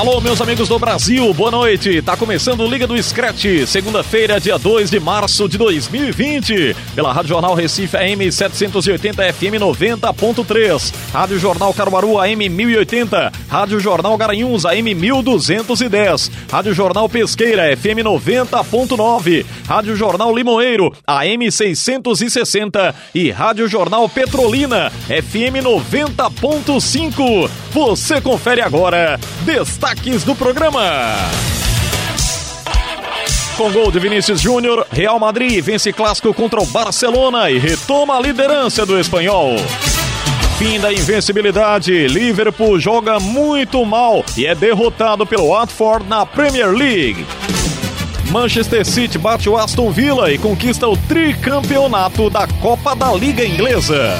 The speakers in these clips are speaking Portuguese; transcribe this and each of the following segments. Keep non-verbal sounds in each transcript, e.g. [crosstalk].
Alô, meus amigos do Brasil, boa noite. Tá começando Liga do Scratch, segunda-feira, dia 2 de março de 2020, pela Rádio Jornal Recife AM 780 FM 90.3, Rádio Jornal Caruaru AM 1080, Rádio Jornal Garanhuns AM 1210, Rádio Jornal Pesqueira FM 90.9, Rádio Jornal Limoeiro AM 660 e Rádio Jornal Petrolina FM 90.5. Você confere agora. Destaque destaques do programa. Com gol de Vinícius Júnior, Real Madrid vence clássico contra o Barcelona e retoma a liderança do espanhol. Fim da invencibilidade, Liverpool joga muito mal e é derrotado pelo Watford na Premier League. Manchester City bate o Aston Villa e conquista o tricampeonato da Copa da Liga Inglesa.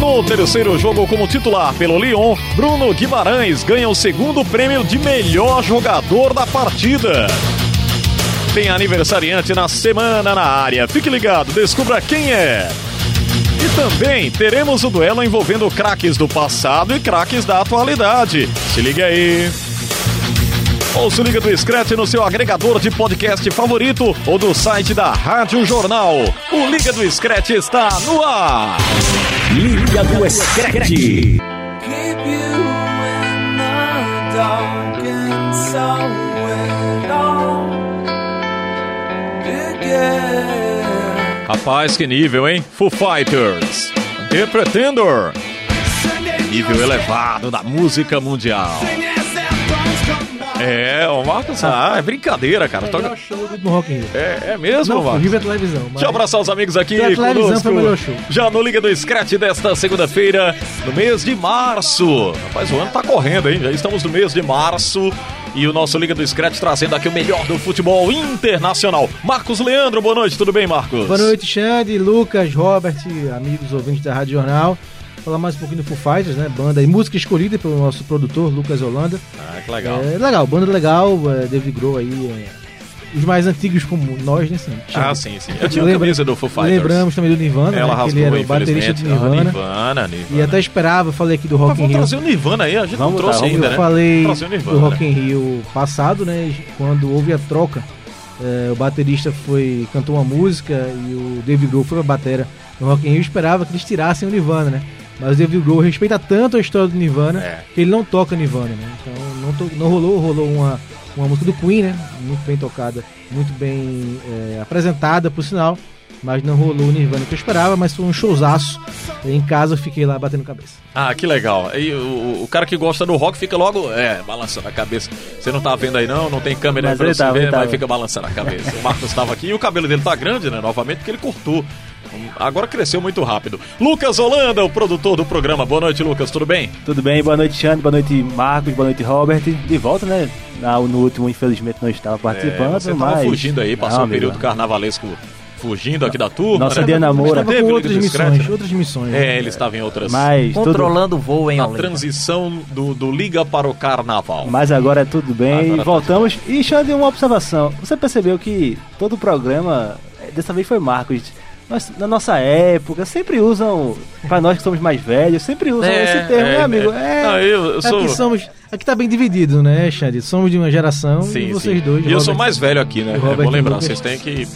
No terceiro jogo como titular pelo Lyon, Bruno Guimarães ganha o segundo prêmio de melhor jogador da partida. Tem aniversariante na semana na área. Fique ligado, descubra quem é. E também teremos o duelo envolvendo craques do passado e craques da atualidade. Se liga aí. Ouça o Liga do Scratch no seu agregador de podcast favorito ou do site da Rádio Jornal. O Liga do Scratch está no ar. Liga do Scratch. Rapaz, que nível, hein? Foo Fighters. The Pretender. Nível elevado da música mundial. É, o Marcos, ah, é brincadeira, cara. Toca... Toca... show no Rock in Rio. É, é mesmo, Não, Marcos? Rio é televisão. Mas... Deixa eu abraçar os amigos aqui Pela televisão conosco. foi o melhor show. Já no Liga do Scratch desta segunda-feira, no mês de março. Rapaz, o ano tá correndo, hein? Já estamos no mês de março. E o nosso Liga do Scratch trazendo aqui o melhor do futebol internacional. Marcos Leandro, boa noite, tudo bem, Marcos? Boa noite, Xande, Lucas, Robert, amigos ouvintes da Rádio Jornal. Falar mais um pouquinho do Foo Fighters, né? Banda e música escolhida pelo nosso produtor, Lucas Holanda. Ah, que legal. É legal, banda legal, é, David Grohl aí. É, os mais antigos como nós, né? Sim, Ah, sim, sim. Eu tinha a Lembra- camisa do Foo Fighters. Lembramos também do Nirvana, Ela né? Que ele rasgou, era o baterista do. Ah, Nirvana. Nirvana, Nirvana. E até esperava, falei aqui do Mas Rock in vamos Rio. trazer o Nirvana aí, a gente Vamos não trouxe tá, vamos ainda, eu né? falei Nirvana, do Rock né? in Rio passado, né? Quando houve a troca, é, o baterista foi cantou uma música e o David Grohl foi pra batera no Rock in Rio. Eu esperava que eles tirassem o Nirvana, né? Mas o David Grohl respeita tanto a história do Nirvana É. que ele não toca Nirvana, né? Então não, to- não rolou, rolou uma, uma música do Queen, né? Muito bem tocada, muito bem é, apresentada, por sinal. Mas não rolou o Nirvana que eu esperava, mas foi um showzaço. Em casa eu fiquei lá batendo cabeça. Ah, que legal. E o, o cara que gosta do rock fica logo, é, balançando a cabeça. Você não tá vendo aí não, não tem câmera aí Mas pra você tava, ver, mas fica balançando a cabeça. O Marcos estava aqui e o cabelo dele tá grande, né, novamente, porque ele cortou. Agora cresceu muito rápido. Lucas Holanda, o produtor do programa. Boa noite, Lucas, tudo bem? Tudo bem? Boa noite, Xande. Boa noite, Marcos. Boa noite, Robert. De volta, né? No último, infelizmente, não estava participando, É, você tava mas... fugindo aí, passou Não, um período amigo. carnavalesco fugindo aqui da turma. Nossa né? Diana Moura. Estava Teve outras missões, né? outras missões. É, né? ele estava em outras. Mas. Controlando o voo em Na Olinda. transição do, do Liga para o Carnaval. mas agora é tudo bem. Agora tá Voltamos. E, Xande, uma observação. Você percebeu que todo o programa, dessa vez foi Marcos, nós- na nossa época, sempre usam, pra nós que somos mais velhos, sempre usam É, esse termo, é, né, amigo? é. É, Não, eu, eu sou... Aqui somos. Aqui tá bem dividido, né, Xande? Somos de uma geração Sim, e vocês sim. dois. E eu sou Robert- mais velho aqui, né? É Robert bom lembrar, vocês têm que.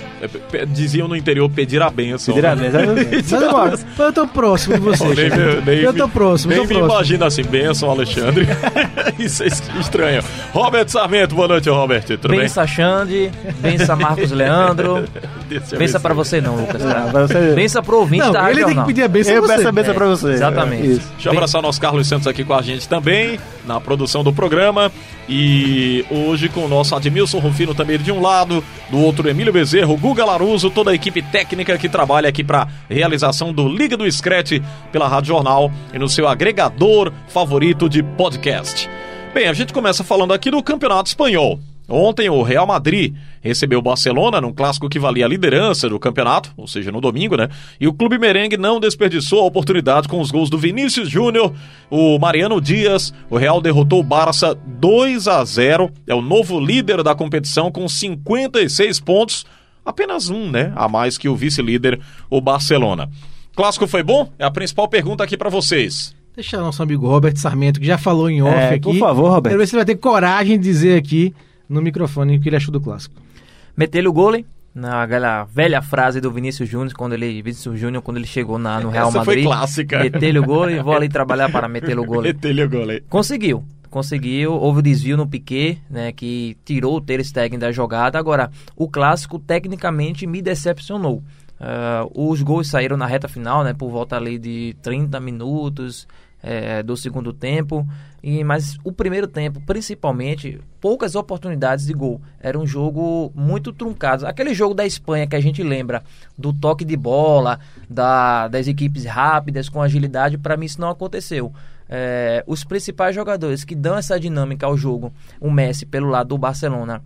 é, Diziam no interior pedir a benção. Pedir a né? benção. [laughs] Mas eu, mas eu tô próximo de vocês. Nem, nem, eu tô próximo, nem eu tô me próximo. imagina assim, benção, Alexandre. [laughs] Isso é estranho. Robert Sarmento, boa noite, Robert. Tudo bem? Bença Xande, bença Marcos Leandro. [laughs] Bença pra você não, Lucas. Tá? Bença pro ouvinte Não, da ele tem que pedir a benção Eu peço a benção É, pra você. exatamente. Isso. Deixa eu abraçar o nosso Carlos Santos aqui com a gente também. Na produção do programa. E hoje com o nosso Admilson Rufino também de um lado, do outro Emílio Bezerro, Guga Laruso, toda a equipe técnica que trabalha aqui para realização do Liga do Scratch pela Rádio Jornal e no seu agregador favorito de podcast. Bem, a gente começa falando aqui do Campeonato Espanhol. Ontem o Real Madrid recebeu o Barcelona num clássico que valia a liderança do campeonato, ou seja, no domingo, né? E o clube merengue não desperdiçou a oportunidade com os gols do Vinícius Júnior, o Mariano Dias. O Real derrotou o Barça 2 a 0, é o novo líder da competição com 56 pontos, apenas um, né, a mais que o vice-líder, o Barcelona. Clássico foi bom? É a principal pergunta aqui para vocês. Deixa nosso amigo Robert Sarmento, que já falou em off É, aqui. por favor, Roberto. Quero ver se ele vai ter coragem de dizer aqui no microfone o que ele achou do clássico. Meteu o gole, naquela velha frase do Vinícius Júnior, quando ele, Vinícius Júnior, quando ele chegou na, no Real Essa foi Madrid. clássica. Meteu o gole, [laughs] vou ali trabalhar para meter o gole. Meteu-lhe o gol. Conseguiu. Conseguiu, houve o desvio no Piquet, né, que tirou o Ter Stegen da jogada. Agora, o clássico tecnicamente me decepcionou. Ah, os gols saíram na reta final, né, por volta ali de 30 minutos eh, do segundo tempo. E, mas o primeiro tempo, principalmente, poucas oportunidades de gol. Era um jogo muito truncado. Aquele jogo da Espanha que a gente lembra do toque de bola, da, das equipes rápidas, com agilidade, para mim isso não aconteceu. É, os principais jogadores que dão essa dinâmica ao jogo, o Messi pelo lado do Barcelona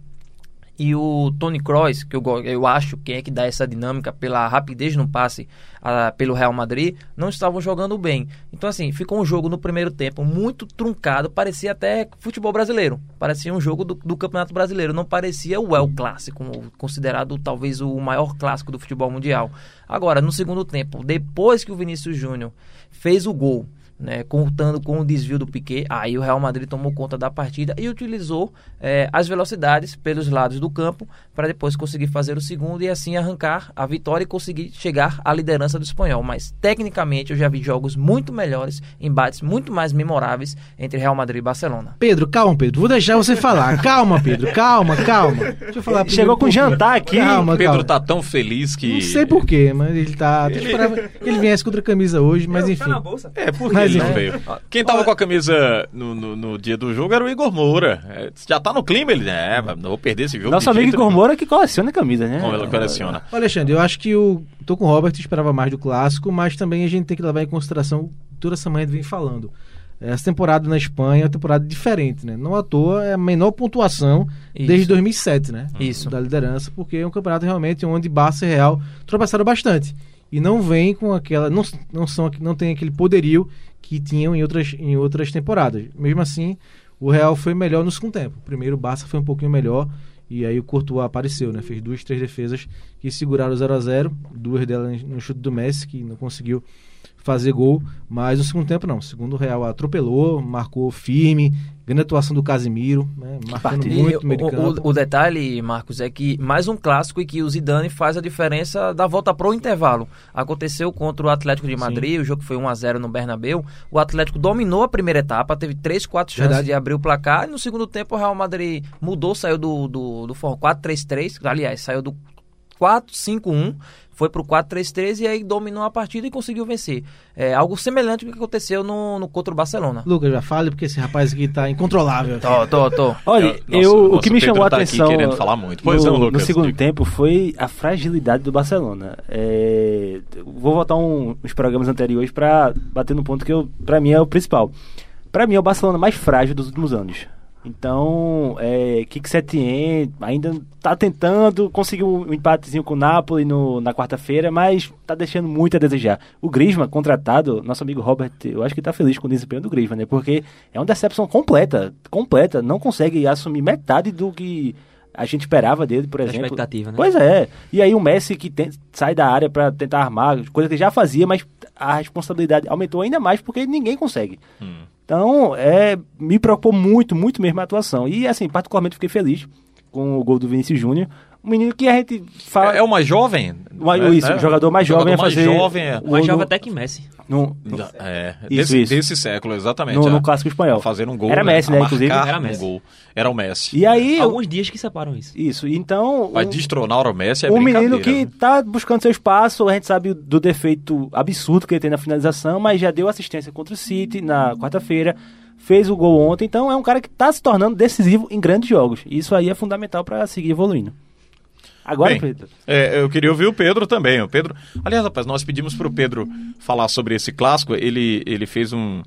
e o Tony Kroos, que eu, eu acho que é que dá essa dinâmica pela rapidez no passe ah, pelo Real Madrid, não estavam jogando bem. Então, assim, ficou um jogo no primeiro tempo muito truncado, parecia até futebol brasileiro. Parecia um jogo do, do Campeonato Brasileiro, não parecia o El Clássico, considerado talvez o maior clássico do futebol mundial. Agora, no segundo tempo, depois que o Vinícius Júnior fez o gol, né, contando com o desvio do Piquet, aí o Real Madrid tomou conta da partida e utilizou eh, as velocidades pelos lados do campo para depois conseguir fazer o segundo e assim arrancar a vitória e conseguir chegar à liderança do espanhol. Mas tecnicamente eu já vi jogos muito melhores, embates muito mais memoráveis entre Real Madrid e Barcelona. Pedro, calma, Pedro. Vou deixar você falar. Calma, Pedro. Calma, calma. Deixa eu falar. Chegou com jantar aqui. Calma, Pedro calma. tá tão feliz que. Não sei porquê, mas ele tá. Eu esperava que ele viesse com outra camisa hoje, mas enfim. É, por que Mas, ele não é. veio? Quem tava com a camisa no, no, no dia do jogo era o Igor Moura. É, já tá no clima, ele. É, mas não vou perder esse jogo. Nosso amigo Igor. Moura que coleciona camisa, né? Como ele coleciona. Ô, Alexandre, eu acho que o. Tô com o Robert, esperava mais do clássico, mas também a gente tem que levar em consideração toda essa manhã vem falando. Essa temporada na Espanha é uma temporada diferente, né? Não à toa é a menor pontuação Isso. desde 2007, né? Isso. Da liderança, porque é um campeonato realmente onde Barça e Real tropeçaram bastante. E não vem com aquela. Não, não, são, não tem aquele poderio que tinham em outras, em outras temporadas. Mesmo assim, o Real foi melhor no segundo tempo. Primeiro, o Barça foi um pouquinho melhor. E aí o Courtois apareceu, né? Fez duas, três defesas que seguraram o 0 a 0 Duas delas no chute do Messi, que não conseguiu fazer gol. Mas no segundo tempo, não. Segundo, o Real atropelou, marcou firme. Grande atuação do Casimiro, né? Marcando muito meio de o, campo. o- o detalhe, Marcos, é que mais um clássico e que o Zidane faz a diferença da volta pro intervalo. Aconteceu contra o Atlético de Madrid, o jogo foi 1 a 0 no Bernabéu. O Atlético dominou a primeira etapa, teve 3, 4 chances Verdade. de abrir o placar. E no segundo tempo o Real Madrid mudou, saiu do, do, do for- 4-3-3, aliás, saiu do 4-5-1, foi pro 4-3-3 e aí dominou a partida e conseguiu vencer. É algo semelhante ao que aconteceu no, no contra o Barcelona. Lucas, já fale, porque esse rapaz aqui tá incontrolável. Tô, tô, tô. Olha, Nossa, eu, o que me Pedro chamou a tá atenção querendo falar muito. Pois no, não, no Lucas, segundo diga. tempo foi a fragilidade do Barcelona. É, vou voltar um, uns programas anteriores para bater no ponto que eu, para mim é o principal. Para mim é o Barcelona mais frágil dos últimos anos. Então, é, Kik Setien ainda tá tentando, conseguiu um empatezinho com o Napoli no, na quarta-feira, mas tá deixando muito a desejar. O Griezmann, contratado, nosso amigo Robert, eu acho que tá feliz com o desempenho do Griezmann, né? Porque é uma decepção completa, completa. Não consegue assumir metade do que a gente esperava dele, por exemplo. expectativa, né? Pois é. E aí o Messi que tem- sai da área pra tentar armar, coisa que ele já fazia, mas a responsabilidade aumentou ainda mais porque ninguém consegue. Então, é, me preocupou muito, muito mesmo a atuação. E, assim, particularmente fiquei feliz com o gol do Vinícius Júnior. Um menino que a gente fala. É, é o mais jovem? Uma- né? isso, o jogador mais jovem a mais fazer jovem é. o Mais jovem no- até que Messi. no- É, Isso, desse, isso. desse século, exatamente. No- é. no clássico espanhol. A Fazer um gol. Era Messi, a né, inclusive? Era um Messi. gol. Era o Messi. E aí, Alguns dias que separam isso. isso. Então, Vai um- destronar o Messi é um menino que né? tá buscando seu espaço, a gente sabe do defeito absurdo que ele tem na finalização, mas já deu assistência contra o City na quarta-feira, fez o gol ontem, então é um cara que tá se tornando decisivo em grandes jogos. Isso aí é fundamental para seguir evoluindo. Agora, Bem, Pedro, é, eu queria ouvir o Pedro também. O Pedro, aliás, rapaz, nós pedimos pro Pedro falar sobre esse clássico. Ele, ele fez um,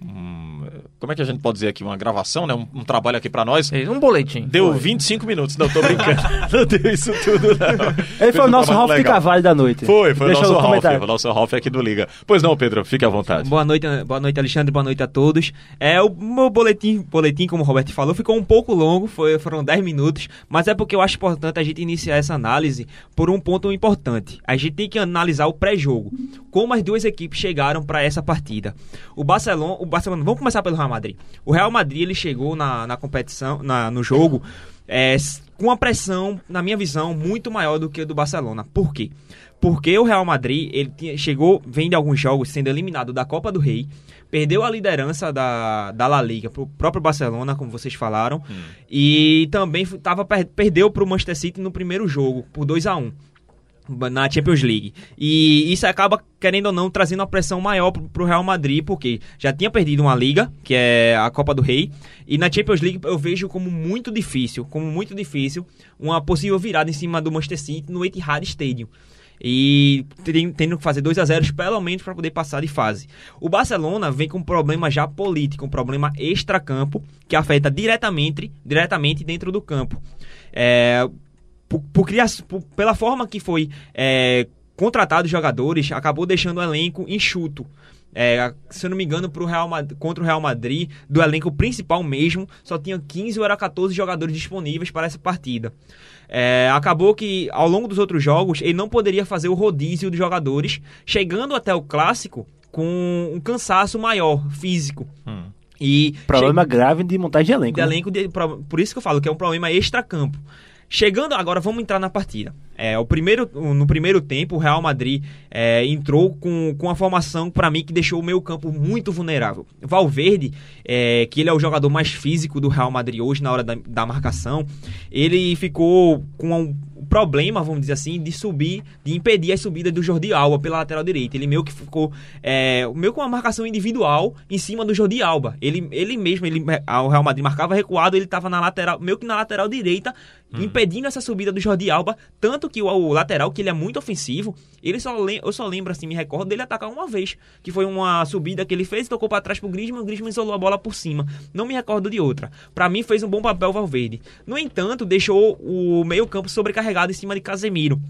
um- como é que a gente pode dizer aqui, uma gravação, né? Um, um trabalho aqui pra nós. Fez Um boletim. Deu 25 minutos. Não, tô brincando. [laughs] não deu isso tudo, não. ele foi o nosso Ralf de. Carvalho da noite. Foi, foi o Deixa nosso o Ralf, comentário. o nosso Ralf aqui do Liga. Pois não, Pedro, fique à vontade. Boa noite, boa noite, Alexandre. Boa noite a todos. É, o meu boletim, boletim, como o Roberto falou, ficou um pouco longo, foi, foram 10 minutos, mas é porque eu acho importante a gente iniciar essa análise por um ponto importante. A gente tem que analisar o pré-jogo. Como as duas equipes chegaram para essa partida. O Barcelona, o Barcelona, vamos começar pelo Real Madrid. O Real Madrid ele chegou na, na competição, na, no jogo, é, com uma pressão, na minha visão, muito maior do que a do Barcelona. Por quê? Porque o Real Madrid, ele tinha- chegou, vem de alguns jogos sendo eliminado da Copa do Rei, perdeu a liderança da, da La Liga pro próprio Barcelona, como vocês falaram, e também tava, per- perdeu pro Manchester City no primeiro jogo, por 2 a 1 na Champions League. E isso acaba, querendo ou não, trazendo uma pressão maior pro, pro Real Madrid, porque já tinha perdido uma liga, que é a Copa do Rei, e na Champions League eu vejo como muito difícil, como muito difícil, uma possível virada em cima do Manchester City no Etihad Stadium. E tendo que fazer 2 a 0 pelo menos para poder passar de fase. O Barcelona vem com um problema já político, um problema extracampo que afeta diretamente, diretamente dentro do campo. É, por, por por- pela forma que foi é, contratado os jogadores, acabou deixando o elenco enxuto. É, se eu não me engano, pro Real Mad- contra o Real Madrid, do elenco principal mesmo, só tinha 15 ou era 14 jogadores disponíveis para essa partida. É, acabou que ao longo dos outros jogos ele não poderia fazer o rodízio de jogadores, chegando até o clássico com um cansaço maior físico. E Problema grave de montagem de elenco. de né? elenco, de- por isso que eu falo que é um problema extra-campo. Chegando agora, vamos entrar na partida. É, o primeiro, no primeiro tempo, o Real Madrid é, entrou com, com uma formação, para mim, que deixou o meio campo muito vulnerável. Valverde, é, que ele é o jogador mais físico do Real Madrid hoje na hora da, da marcação, ele ficou com um problema, vamos dizer assim, de subir, de impedir as subidas do Jordi Alba pela lateral direita. Ele meio que ficou é, meio com uma marcação individual em cima do Jordi Alba. Ele, ele mesmo, ele, o Real Madrid marcava recuado, ele estava na lateral, meio que na lateral direita, impedindo essa subida do Jordi Alba, tanto que o, o lateral, que ele é muito ofensivo, ele só eu só lembro assim, me recordo dele atacar uma vez, que foi uma subida que ele fez, tocou para trás pro Griezmann, o Griezmann isolou a bola por cima. Não me recordo de outra. Para mim fez um bom papel o Valverde. No entanto, deixou o meio-campo sobrecarregado em cima de Casemiro.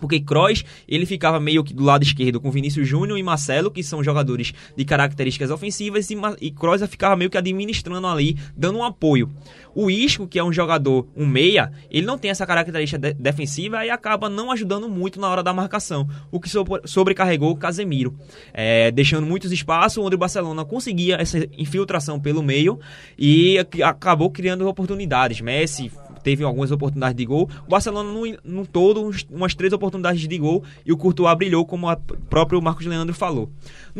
Porque Kroos, ele ficava meio que do lado esquerdo com Vinícius Júnior e Marcelo, que são jogadores de características ofensivas, e, Ma- e Kroos ficava meio que administrando ali, dando um apoio. O Isco, que é um jogador, um meia, ele não tem essa característica de- defensiva e acaba não ajudando muito na hora da marcação, o que sobre- sobrecarregou Casemiro, é, deixando muitos espaços onde o Barcelona conseguia essa infiltração pelo meio e ac- acabou criando oportunidades. Messi teve algumas oportunidades de gol. O Barcelona, no, no todo, uns- umas três oportunidades de gol e o Courtois brilhou, como o próprio Marcos Leandro falou.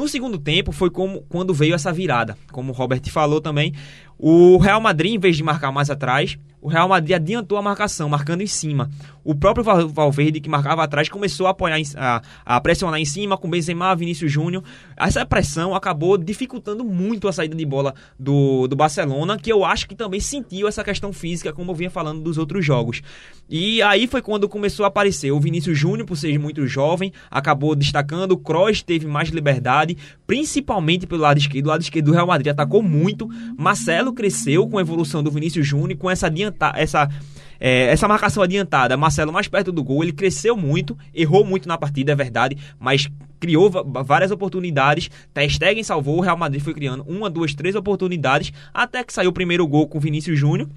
No segundo tempo, foi como quando veio essa virada. Como o Robert falou também, o Real Madrid, em vez de marcar mais atrás, o Real Madrid adiantou a marcação, marcando em cima. O próprio Val- Valverde, que marcava atrás, começou a apoiar, a, a pressionar em cima com Benzema, Vinícius Júnior. Essa pressão acabou dificultando muito a saída de bola do, do Barcelona, que eu acho que também sentiu essa questão física, como eu vinha falando dos outros jogos. E aí foi quando começou a aparecer o Vinícius Júnior, por ser muito jovem, acabou destacando. O Kroos teve mais liberdade, principalmente pelo lado esquerdo. O lado esquerdo do Real Madrid atacou muito. Marcelo cresceu com a evolução do Vinícius Júnior, com essa adianta, essa é, essa marcação adiantada, Marcelo mais perto do gol, ele cresceu muito, errou muito na partida, é verdade, mas criou várias oportunidades. Ter Stegen salvou, o Real Madrid foi criando uma, duas, três oportunidades, até que saiu o primeiro gol com Vinícius Júnior,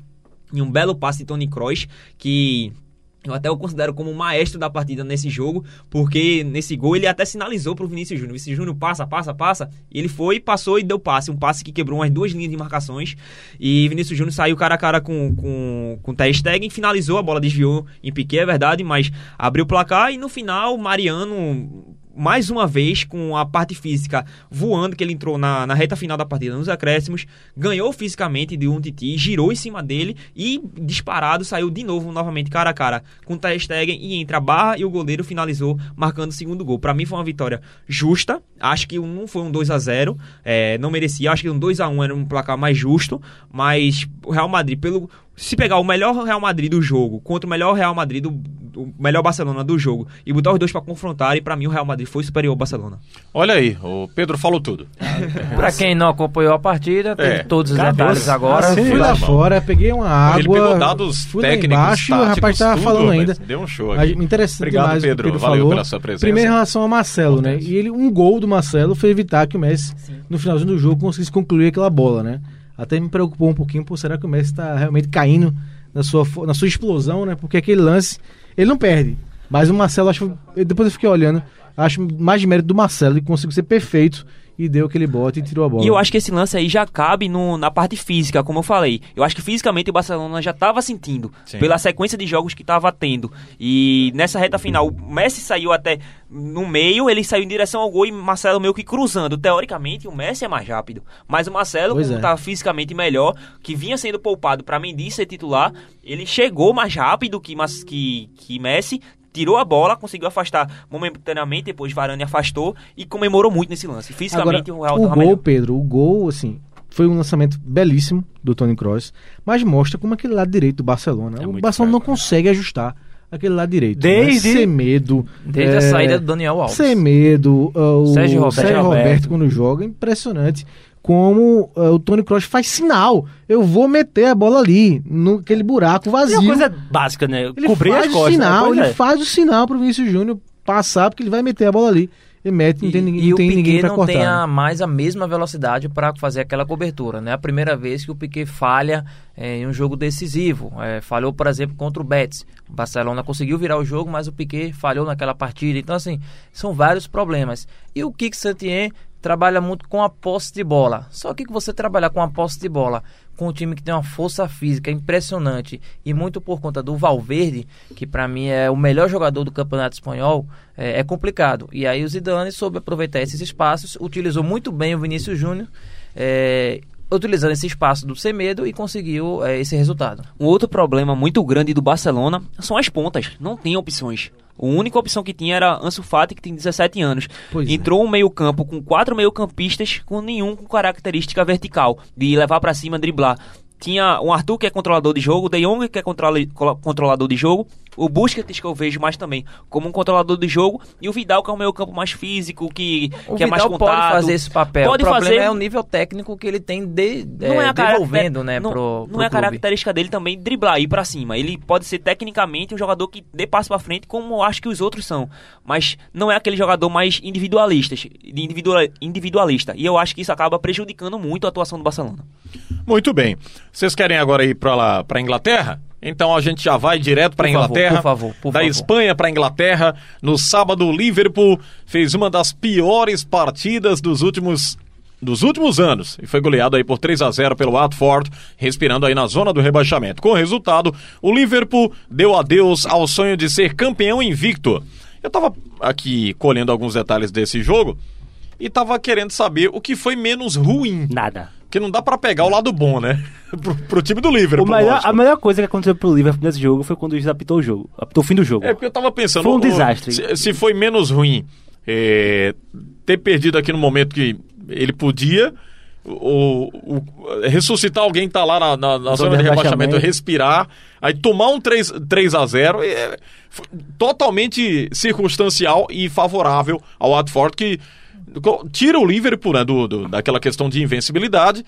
e um belo passe de Tony Kroos, que Eu até o considero como o maestro da partida nesse jogo, porque nesse gol ele até sinalizou pro Vinícius Júnior. Vinícius Júnior passa, passa, passa. E ele foi, passou e deu passe. Um passe que quebrou umas duas linhas de marcações. E Vinícius Júnior saiu cara a cara com, com, com Ter Stegen, finalizou, a bola desviou em Piquet, é verdade, mas abriu o placar. E no final, Mariano mais uma vez com a parte física voando, que ele entrou na, na reta final da partida nos acréscimos, ganhou fisicamente de um Titi, girou em cima dele e disparado saiu de novo, novamente cara a cara com o Stegen e entre a barra e o goleiro finalizou marcando o segundo gol. Para mim foi uma vitória justa, acho que não foi um 2 a 0 é, não merecia, acho que um 2 a 1 era um placar mais justo, mas o Real Madrid, pelo se pegar o melhor Real Madrid do jogo contra o melhor Real Madrid do, o melhor Barcelona do jogo e botar os dois para confrontar, e para mim o Real Madrid foi superior ao Barcelona. Olha aí, o Pedro falou tudo. [laughs] Pra quem não acompanhou a partida, tem É. todos os detalhes agora. Fui Foi lá lá, fora, peguei uma água. Ele pegou dados fui lá técnicos, embaixo e o rapaz táticos, tava tudo, falando ainda. deu um show aqui. Interessante Obrigado, demais Pedro. o Pedro Valeu falou. pela sua presença. Primeiro em relação ao Marcelo, né? E ele, um gol do Marcelo foi evitar que o Messi, no finalzinho do jogo, conseguisse concluir aquela bola, né? Até me preocupou um pouquinho, por será que o Messi está realmente caindo na sua, na sua explosão, né? Porque aquele lance, ele não perde. Mas o Marcelo, acho, depois eu fiquei olhando, acho mais de mérito do Marcelo, ele conseguiu ser perfeito e deu aquele bote e tirou a bola. E eu acho que esse lance aí já cabe no- na parte física, como eu falei. Eu acho que fisicamente o Barcelona já estava sentindo, Sim. pela sequência de jogos que estava tendo. E nessa reta final, o Messi saiu até no meio, ele saiu em direção ao gol e Marcelo meio que cruzando. Teoricamente, o Messi é mais rápido. Mas o Marcelo, Pois como é. estava fisicamente melhor, que vinha sendo poupado para Mendy ser titular, ele chegou mais rápido que, que, que Messi. Tirou a bola, conseguiu afastar momentaneamente, depois Varane afastou e comemorou muito nesse lance. Fisicamente, Agora, o Real o gol, melhor. Pedro, o gol, assim, foi um lançamento belíssimo do Tony Kroos, mas mostra como aquele lado direito do Barcelona. É o Barcelona não fraco, né? consegue ajustar aquele lado direito. Desde- né? Semedo. Desde é, a saída do Daniel Alves. Semedo, uh, o Sérgio Roberto. Sérgio Roberto, Roberto. quando joga, impressionante como uh, o Tony Kroos faz sinal. Eu vou meter a bola ali, naquele buraco É vazio. uma coisa básica, né? Ele Cobrir faz as o costas. sinal, pois ele é. faz o sinal pro Vinícius Júnior passar, porque ele vai meter a bola ali. E mete, não tem, ninguém- e não o tem ninguém Piquet pra não cortar. tem a, né? mais a mesma velocidade para fazer aquela cobertura. Né? A primeira vez que o Piquet falha eh, em um jogo decisivo. Eh, falhou, por exemplo, contra o Betis. O Barcelona conseguiu virar o jogo, mas o Piquet falhou naquela partida. Então, assim, são vários problemas. E o Kik Santien trabalha muito com a posse de bola. Só que você trabalhar com a posse de bola com um time que tem uma força física impressionante e muito por conta do Valverde, que para mim é o melhor jogador do Campeonato Espanhol, é, é complicado. E aí o Zidane soube aproveitar esses espaços, utilizou muito bem o Vinícius Júnior, é, utilizando esse espaço do Semedo e conseguiu é, esse resultado. Um outro problema muito grande do Barcelona são as pontas. Não tem opções. A única opção que tinha era Ansu Fati, que tem 17 anos. Pois é. Entrou um meio-campo com quatro meio-campistas, com nenhum com característica vertical, de levar pra cima, driblar. Tinha um Arthur que é controlador de jogo, o De Jong que é controlador de jogo, o Busquets que eu vejo mais também como um controlador de jogo e o Vidal que é um meio-campo mais físico, que, O que é mais Vidal contato. pode fazer esse papel. Pode o problema fazer, é o nível técnico que ele tem de, não é, é, a cara- devolvendo né, não, pro, não pro é a característica dele também driblar ir pra cima. Ele pode ser tecnicamente um jogador que dê passo pra frente, como eu acho que os outros são, mas não é aquele jogador mais individualista, de individual, individualista. E eu acho que isso acaba prejudicando muito a atuação do Barcelona. Muito bem. Vocês querem agora ir para lá para Inglaterra? Então a gente já vai direto para Por favor, Inglaterra. por favor, por da favor. Espanha para Inglaterra. No sábado, o Liverpool fez uma das piores partidas dos últimos dos últimos anos e foi goleado aí por 3 a 0 pelo Watford, respirando aí na zona do rebaixamento. Com o resultado, o Liverpool deu adeus ao sonho de ser campeão invicto. Eu tava aqui colhendo alguns detalhes desse jogo e tava querendo saber o que foi menos ruim. Nada. Porque não dá pra pegar o lado bom, né? [laughs] pro, pro time do Liverpool. Melhor, a melhor coisa que aconteceu pro Liverpool nesse jogo foi quando o juiz apitou o jogo. Apitou o fim do jogo. É porque eu tava pensando. Foi um o- desastre. Se, se foi menos ruim é, ter perdido aqui no momento que ele podia. O, o- ressuscitar alguém que tá lá na, na- na zona de rebaixamento, respirar, aí tomar um 3, 3 a 0 é, totalmente circunstancial e favorável ao Watford, que tira o Liverpool né, do, do- daquela questão de invencibilidade,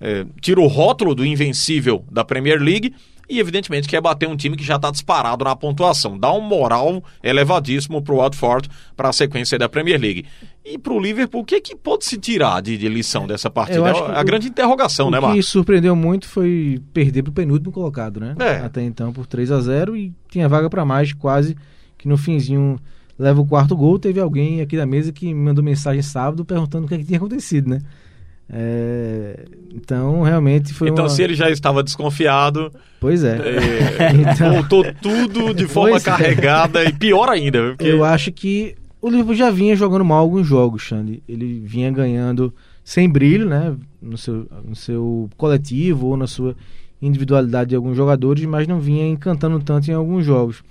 é, tira o rótulo do invencível da Premier League e evidentemente quer bater um time que já está disparado na pontuação. Dá um moral elevadíssimo para o Watford para a sequência da Premier League. E para o Liverpool, o que, que pode se tirar de, de lição dessa partida? É que a o- grande interrogação, o né, que Marcos? surpreendeu muito foi perder pro penúltimo colocado, né? É. Até então por 3 a 0 e tinha vaga para mais, quase que no finzinho leva o quarto gol. Teve alguém aqui da mesa que me mandou mensagem sábado perguntando o que, é que tinha acontecido, né? É, Então, realmente foi Então, uma... se ele já estava desconfiado, Pois é. é, [laughs] Então- voltou tudo de forma Pois é. carregada e pior ainda. Porque... Eu acho que o Liverpool já vinha jogando mal alguns jogos, Xande. Ele vinha ganhando sem brilho, né? No seu, no seu coletivo ou na sua individualidade de alguns jogadores, mas não vinha encantando tanto em alguns jogos.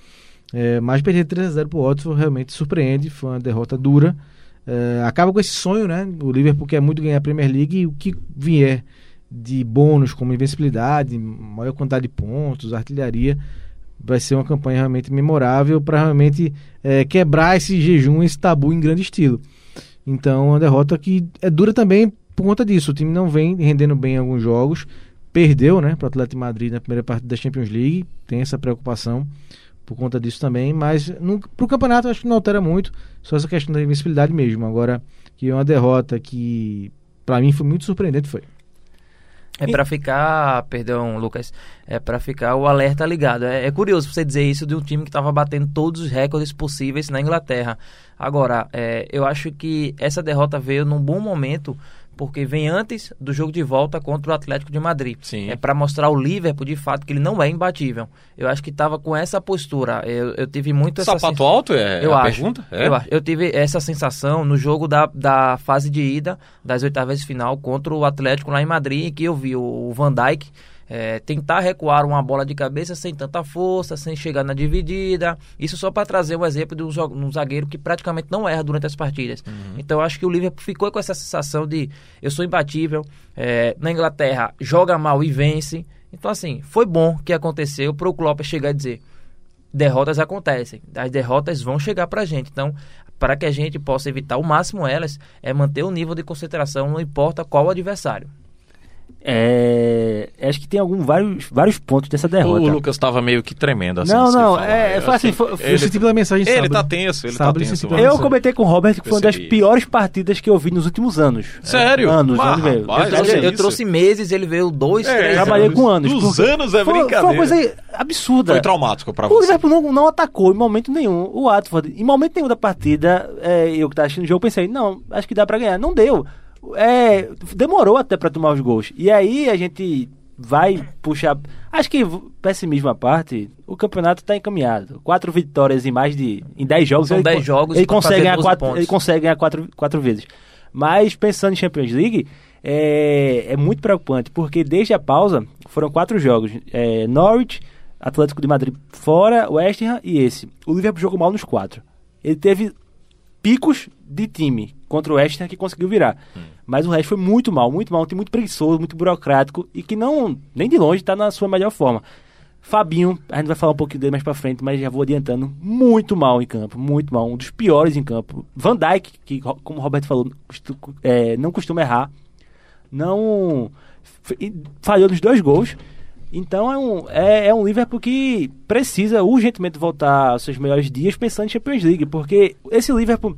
É, mas perder 3 a 0 pro Watford realmente surpreende, foi uma derrota dura. É, acaba com esse sonho, né? O Liverpool quer muito ganhar a Premier League e o que vier de bônus como invencibilidade, maior quantidade de pontos, artilharia, vai ser uma campanha realmente memorável para realmente é, quebrar esse jejum, esse tabu em grande estilo. Então, uma derrota que é dura também por conta disso. O time não vem rendendo bem em alguns jogos, perdeu, né, para o Atlético Madrid na primeira parte da Champions League, tem essa preocupação por conta disso também, mas para o campeonato acho que não altera muito, só essa questão da invencibilidade mesmo. Agora, que é uma derrota que para mim foi muito surpreendente, foi. É pra ficar, perdão, Lucas, é pra ficar o alerta ligado. É, é curioso você dizer isso de um time que estava batendo todos os recordes possíveis na Inglaterra. Agora, é, eu acho que essa derrota veio num bom momento, porque vem antes do jogo de volta contra o Atlético de Madrid. Sim. É para mostrar o Liverpool de fato que ele não é imbatível. Eu acho que estava com essa postura. Eu, eu tive muito essa Sapato alto é eu a acho, pergunta? É? Eu, eu tive essa sensação no jogo da, da fase de ida das oitavas de final contra o Atlético lá em Madrid, em que eu vi o Van Dijk eh, tentar recuar uma bola de cabeça sem tanta força, sem chegar na dividida. Isso só para trazer um exemplo de um, zagueiro que praticamente não erra durante as partidas. Então eu acho que o Liverpool ficou com essa sensação de eu sou imbatível. eh, na Inglaterra joga mal e vence. Então assim, foi bom que aconteceu para o Klopp chegar e dizer derrotas acontecem, as derrotas vão chegar pra gente. Então, para que a gente possa evitar o máximo elas, é manter o nível de concentração, não importa qual o adversário. É, acho que tem algum, vários, vários pontos dessa O derrota. Lucas estava meio que tremendo assim. Não, não, é, foi assim, foi- foi- Eu senti pela mensagem Ele sábado. tá tenso, ele Sábado tá tenso. Eu mensagem. comentei com o Robert que foi uma das piores partidas que eu vi nos últimos anos. Sério? Anos, Mas, anos rapaz, Eu trouxe- eu trouxe meses, ele veio dois, É, três Trabalhei anos. com anos. Dos anos é foi, brincadeira. Foi uma coisa absurda. Foi traumático pra O você. Liverpool não, não atacou em momento nenhum. O Watford, em momento nenhum da partida, é, eu que tava assistindo o jogo, pensei, não, acho que dá pra ganhar. Não deu. É, demorou até pra tomar os gols. E aí a gente vai puxar. Acho que, pessimismo à parte, o campeonato tá encaminhado. Quatro vitórias em mais de. Em dez jogos. São ele 10 con- jogos Ele consegue, fazer ganhar 12 quatro, pontos. ele consegue ganhar quatro, quatro vezes. Mas pensando em Champions League, é, é muito preocupante, porque desde a pausa foram quatro jogos. É, Norwich, Atlético de Madrid fora, West Ham e esse. O Liverpool jogou mal nos quatro. Ele teve picos de time contra o West Ham que conseguiu virar. Mas o resto foi muito mal, muito mal. Um time muito preguiçoso, muito burocrático e que não, nem de longe, está na sua melhor forma. Fabinho, a gente vai falar um pouquinho dele mais pra frente, mas já vou adiantando, muito mal em campo, muito mal, um dos piores em campo. Van Dijk, que como o Roberto falou, é, não costuma errar, não falhou nos dois gols. Então é um, é, é um Liverpool que precisa urgentemente voltar aos seus melhores dias pensando em Champions League, porque esse Liverpool,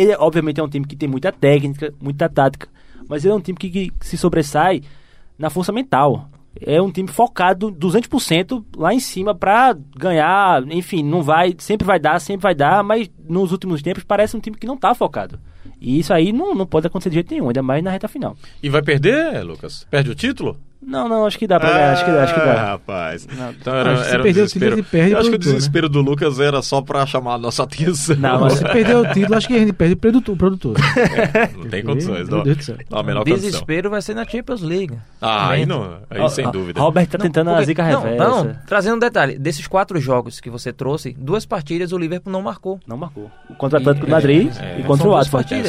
ele obviamente é um time que tem muita técnica, muita tática, mas ele é um time que, que se sobressai na força mental. É um time focado 200% lá em cima pra ganhar, enfim, não vai, sempre vai dar, sempre vai dar, mas nos últimos tempos parece um time que não tá focado. E isso aí não, não pode acontecer de jeito nenhum, ainda mais na reta final. E vai perder, Lucas? Perde o título? Não, não, acho que dá pra ganhar, acho que dá, acho que Ah, dá. rapaz. Não. Então era, Acho que se era um perder o título, ele perde Eu acho que o né? desespero do Lucas era só pra chamar a nossa atenção. Não, mas- Se perder o título, acho que a gente perde o produtor. o produtor. [laughs] não tem condições. Meu Não, Deus do céu. não, a condição. Desespero vai ser na Champions League. Ah, aí, não, aí Ó, sem ó, dúvida. Robert tá Não, tentando a porque- zica não, reversa. Não, trazendo um detalhe, desses quatro jogos que você trouxe, duas partidas o Liverpool não marcou. Não marcou. Contra o Atlético de É, Madrid é. e contra o. É,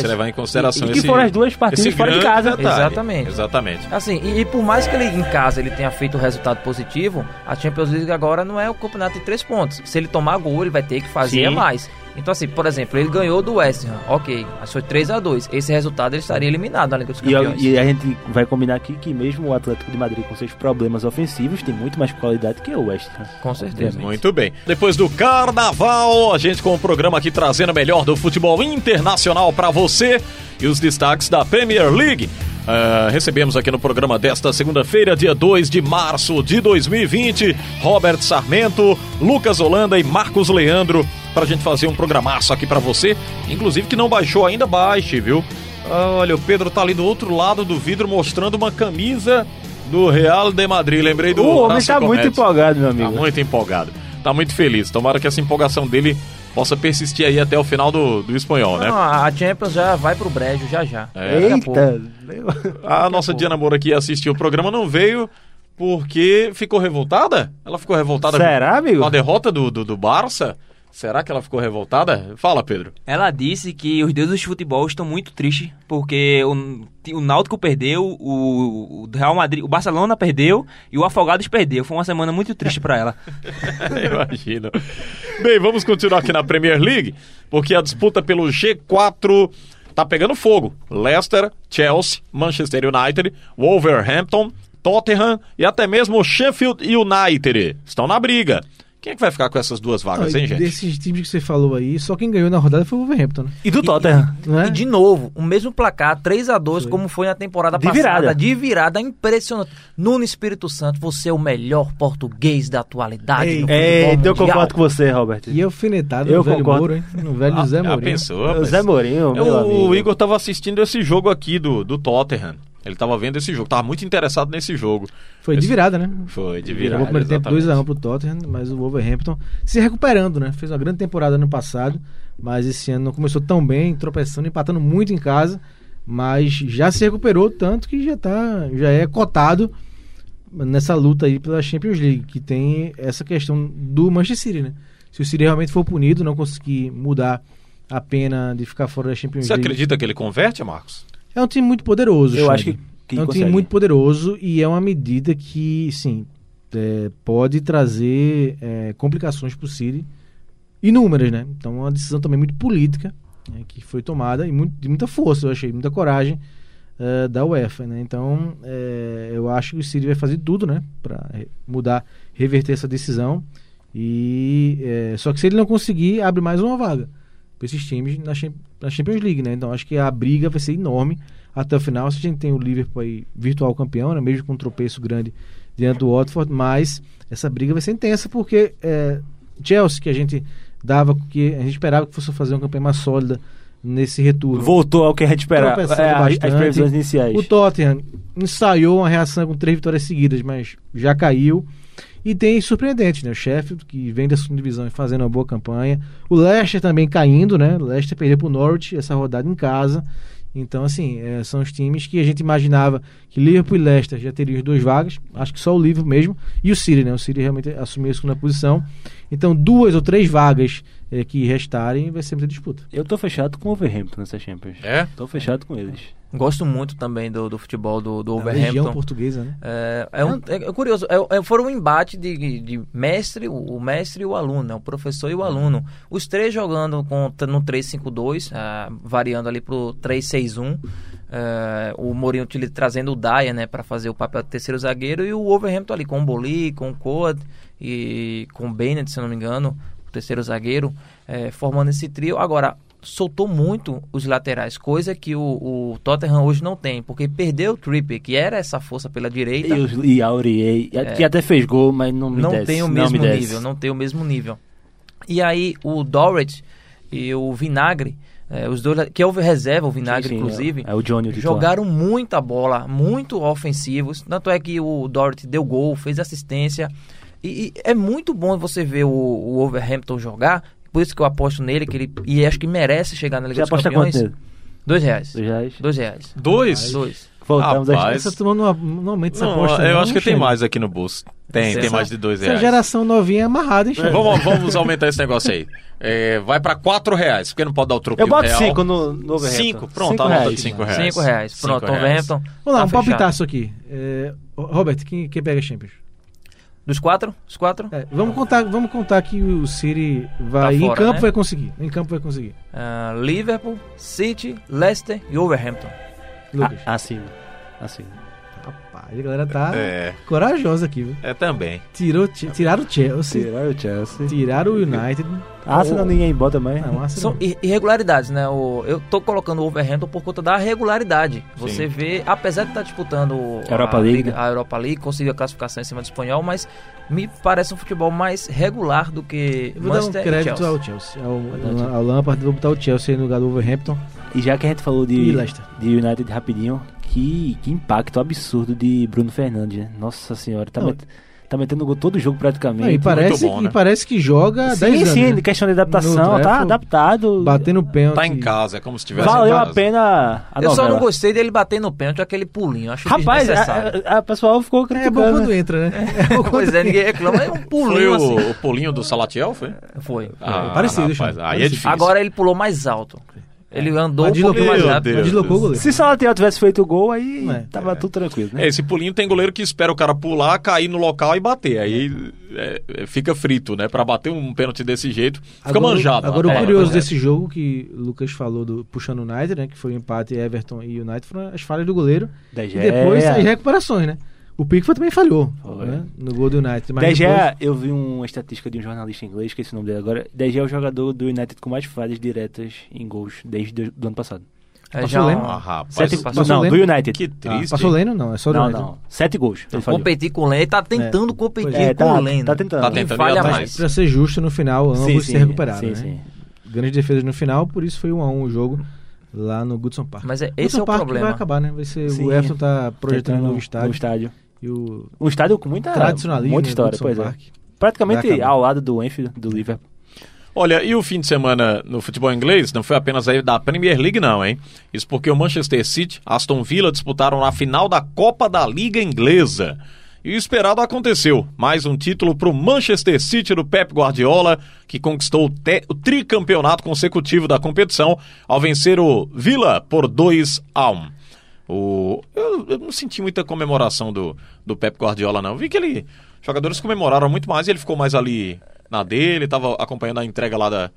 você levar em consideração E- e que esse, foram as duas partidas fora de casa. detalhe. Exatamente. Exatamente. Assim, e, e por mais que ele em casa ele tenha feito o resultado positivo, a Champions League agora não é o campeonato de três pontos. Se ele tomar gol, ele vai ter que fazer Sim. mais. Então, assim, por exemplo, ele ganhou do West Ham, ok, mas foi 3 a 2 Esse resultado ele estaria eliminado na Liga dos E, Campeões. e a gente vai combinar aqui que mesmo o Atlético de Madrid com seus problemas ofensivos tem muito mais qualidade que o West Ham. Com certeza. Muito bem. Depois do carnaval, a gente com o programa aqui trazendo o melhor do futebol internacional pra você e os destaques da Premier League. Ah, recebemos aqui no programa desta segunda-feira, dia 2 de março de 2020, Robert Sarmento, Lucas Holanda e Marcos Leandro, pra gente fazer um programaço aqui pra você. Inclusive que não baixou ainda, baixe, viu? Olha, o Pedro tá ali do outro lado do vidro mostrando uma camisa do Real de Madrid. Lembrei do o homem Horácio tá muito empolgado, meu amigo. Tá muito empolgado. Tá muito feliz. Tomara que essa empolgação dele possa persistir aí até o final do, do espanhol, né? Não, a Champions já vai pro brejo já já. É. A. Eita! A nossa Diana Moura que assistiu o programa não veio porque ficou revoltada? Ela ficou revoltada Será, com, amigo? com a derrota do, do, do Barça? Será que ela ficou revoltada? Fala, Pedro. Ela disse que os deuses de futebol estão muito tristes porque o, o Náutico perdeu, o, o Real Madrid, o Barcelona perdeu e o Afogados perdeu. Foi uma semana muito triste pra ela. [laughs] Imagino. Bem, vamos continuar aqui na Premier League, porque a disputa pelo G4 tá pegando fogo. Leicester, Chelsea, Manchester United, Wolverhampton, Tottenham e até mesmo o Sheffield United estão na briga. Quem é que vai ficar com essas duas vagas, hein, gente? Desses times que você falou aí, só quem ganhou na rodada foi o Wolverhampton, né? E do Tottenham? Não é? E de novo, o mesmo placar, 3 a 2 como foi na temporada De passada. virada. De virada, impressionante. Nuno Espírito Santo, você é o melhor português da atualidade. Ei, no futebol É, eu mundial. concordo com você, Robert. E alfinetado Eu no velho concordo. Moro, hein? No velho Zé Já Mourinho. pensou? Zé Mourinho, meu o amigo. Igor tava assistindo esse jogo aqui do, do Tottenham. Ele tava vendo esse jogo, tava muito interessado nesse jogo. Foi de virada, né? Foi, de Jogou virada. o primeiro tempo exatamente. 2x1 pro Tottenham, mas o Wolverhampton se recuperando, né? Fez uma grande temporada ano passado, mas esse ano não começou tão bem, tropeçando, empatando muito em casa, mas já se recuperou tanto que já tá, já é cotado nessa luta aí pela Champions League, que tem essa questão do Manchester City, né? Se o City realmente for punido, não conseguir mudar a pena de ficar fora da Champions Você League. acredita que ele converte, Marcos? É um time muito poderoso. Eu acho que, que é um consegue. time muito poderoso e é uma medida que, sim, é, pode trazer é, complicações para o City inúmeras, né? Então, é uma decisão também muito política né, que foi tomada e muito, de muita força, eu achei, muita coragem é, da UEFA, né? Então, é, eu acho que o City vai fazer tudo, né, para mudar, reverter essa decisão. E é, só que se ele não conseguir, abre mais uma vaga para esses times na, na Champions League, né? Então, acho que a briga vai ser enorme até o final. Se a gente tem o Liverpool aí virtual campeão, né? mesmo com um tropeço grande diante do Watford, mas essa briga vai ser intensa porque é, Chelsea, que a gente dava, que a gente esperava que fosse fazer uma campanha mais sólida nesse retorno. Voltou ao que a gente esperava. É, as- as bastante. previsões iniciais. O Tottenham ensaiou uma reação com três vitórias seguidas, mas já caiu. E tem surpreendentes, né? O Sheffield, que vem da segunda divisão e fazendo uma boa campanha. O Leicester também caindo, né? O Leicester perdeu pro Norwich essa rodada em casa. Então, assim, é, são os times que a gente imaginava que Liverpool e Leicester já teriam as duas vagas. Acho que só o Liverpool mesmo. E o City, né? O City realmente assumiu a segunda posição. Então, duas ou três vagas é, que restarem, vai ser muita disputa. Eu tô fechado com o Wolverhampton nessa Champions. É? Tô fechado com eles. Gosto muito também do, do futebol do, do A região Wolverhampton. portuguesa, né? É, é, um- é- é curioso, é, é, foram um embate de, de mestre, o, o mestre e o aluno, né? o professor e o aluno. Os três jogando com, no 3-5-2, ah, variando ali pro 3-6-1. É, o Mourinho trazendo o Dyer né, para fazer o papel de terceiro zagueiro e o Wolverhampton ali com o Boli, com o Coad e com o Bennett, se não me engano, o terceiro zagueiro, é, formando esse trio. Agora, soltou muito os laterais, coisa que o, o Tottenham hoje não tem, porque perdeu o Trippier, que era essa força pela direita, E, os- e Aurier, que até fez gol, mas não me não desce, tem o mesmo me desce. nível, não tem o mesmo nível. E aí o Dorrit e o Vinagre, eh, os dois, que é o reserva, o Vinagre Sim, sim, inclusive, É, é o Johnny o jogaram muita bola, muito ofensivos. Tanto é que o Dorrit deu gol, fez assistência. E, e é muito bom você ver o, o Wolverhampton jogar. Por isso que eu aposto nele, que ele e acho que merece chegar na Liga Você dos aposta Campeões. quanto nele? Dois reais. Dois reais? Dois reais. Dois? Dois. Voltamos Rapaz. às... Essa turma não, não aumenta essa Não, aposta. eu não, acho que tem mais aqui no bolso. Tem, tem Essa- mais de dois Essa reais. geração novinha é amarrada, hein? Vamos, vamos aumentar esse negócio aí. É, vai pra quatro reais, porque não pode dar o troco Eu boto real. cinco no, no Wolverhampton. Cinco, pronto, Cinco anota reais. de cinco reais. Cinco reais. Cinco Pronto, reais. Wolverhampton. Vamos lá, tá um palpitaço aqui. É, Robert, quem, quem pega a Champions? Dos quatro? Os quatro? É, vamos contar, vamos contar que o City vai Tá em fora, campo né? vai conseguir. Em campo vai conseguir. Ah, Liverpool, City, Leicester e Wolverhampton. Lucas. Ah, assim. Assim. Rapaz, a galera tá É, corajosa aqui, viu? é também. Tirou, ti- tiraram o Chelsea, Tirar o Chelsea. tiraram o United. Ah, senão ninguém bota mais. Não, Arsenal. São irregularidades, né? O, eu tô colocando o Wolverhampton por conta da regularidade. Você vê, apesar de estar disputando o- Europa a, League, Liga- né? a Europa League, conseguiu a classificação em cima do espanhol, mas me parece um futebol mais regular do que Eu vou dar um Manchester crédito Chelsea. ao Chelsea, ao, ao Lampard, vou botar o Chelsea no lugar do Wolverhampton. E já que a gente falou de, de United rapidinho, que, que impacto absurdo de Bruno Fernandes, né? Nossa senhora, tá, met- tá metendo gol todo jogo praticamente. Não, e parece, bom, né? e parece que joga Sim, 10 anos. sim, né? de questão de adaptação, tá adaptado. Batendo pênalti. Tá em casa, é como se tivesse Valeu em a casa. pena a Eu só não gostei dele bater no pênalti, aquele pulinho. Acho Rapaz, desnecessário. a, a, a pessoal ficou É bom criticando. quando né? entra, né? pois é, [laughs] ninguém reclama. É um Foi pulinho o, assim. o pulinho do Salatiel, foi? Foi. Ah, parecido, rapaz, aí é difícil. Agora ele pulou mais alto. Ele andou um Mas pouquinho mais rápido. Mas deslocou o goleiro. Se o Salatiel tivesse feito o gol, aí É. tava tudo tranquilo, né? É, esse pulinho tem goleiro que espera o cara pular, cair no local e bater. Aí é, é, fica frito, né? Pra bater um pênalti desse jeito, fica Agora, manjado. Agora né? o É, curioso é. desse jogo que o Lucas falou do puxando o United, né? Que foi o empate Everton e United, foram as falhas do goleiro. De E depois as recuperações, né? O Pickford também falhou né? no gol do United. Mas De depois- eu vi uma estatística de um jornalista inglês, esqueci o nome dele agora. Gea é o jogador do United com mais falhas diretas em gols desde o ano passado. É Passou já lento? um- Ah, rapaz, Sete, passou não, lento? do United. que Ah, triste. passou hein? Leno? Não, é só do Não, United. não. Sete gols. Falhou. competir com o Leno. Ele tá tentando competir É, com tá, o Leno. tá tentando. Tá tentando falha atrás. mais. Pra ser justo, no final, ambos Sim, se sim, recuperaram, sim, né? sim. Grandes defesas no final, por isso foi um a um o jogo lá no Goodson Park. Mas é, esse Goodson é o Park problema. vai acabar, né? Vai ser, o Everton tá projetando um novo estádio. No estádio. E o Um estádio com muita tradicionalismo muita história, pois é. Park. Praticamente ao lado do Enfield, do Liverpool. Olha, e o fim de semana no futebol inglês não foi apenas aí da Premier League, não, hein? Isso porque o Manchester City, Aston Villa disputaram a final da Copa da Liga Inglesa. E o esperado aconteceu. Mais um título para o Manchester City do Pep Guardiola, que conquistou o, te- o tricampeonato consecutivo da competição ao vencer o Villa por 2 a 1. O, eu, eu não senti muita comemoração do, do Pep Guardiola, não. Vi que ele. Jogadores comemoraram muito mais e ele ficou mais ali na dele, tava acompanhando a entrega lá da.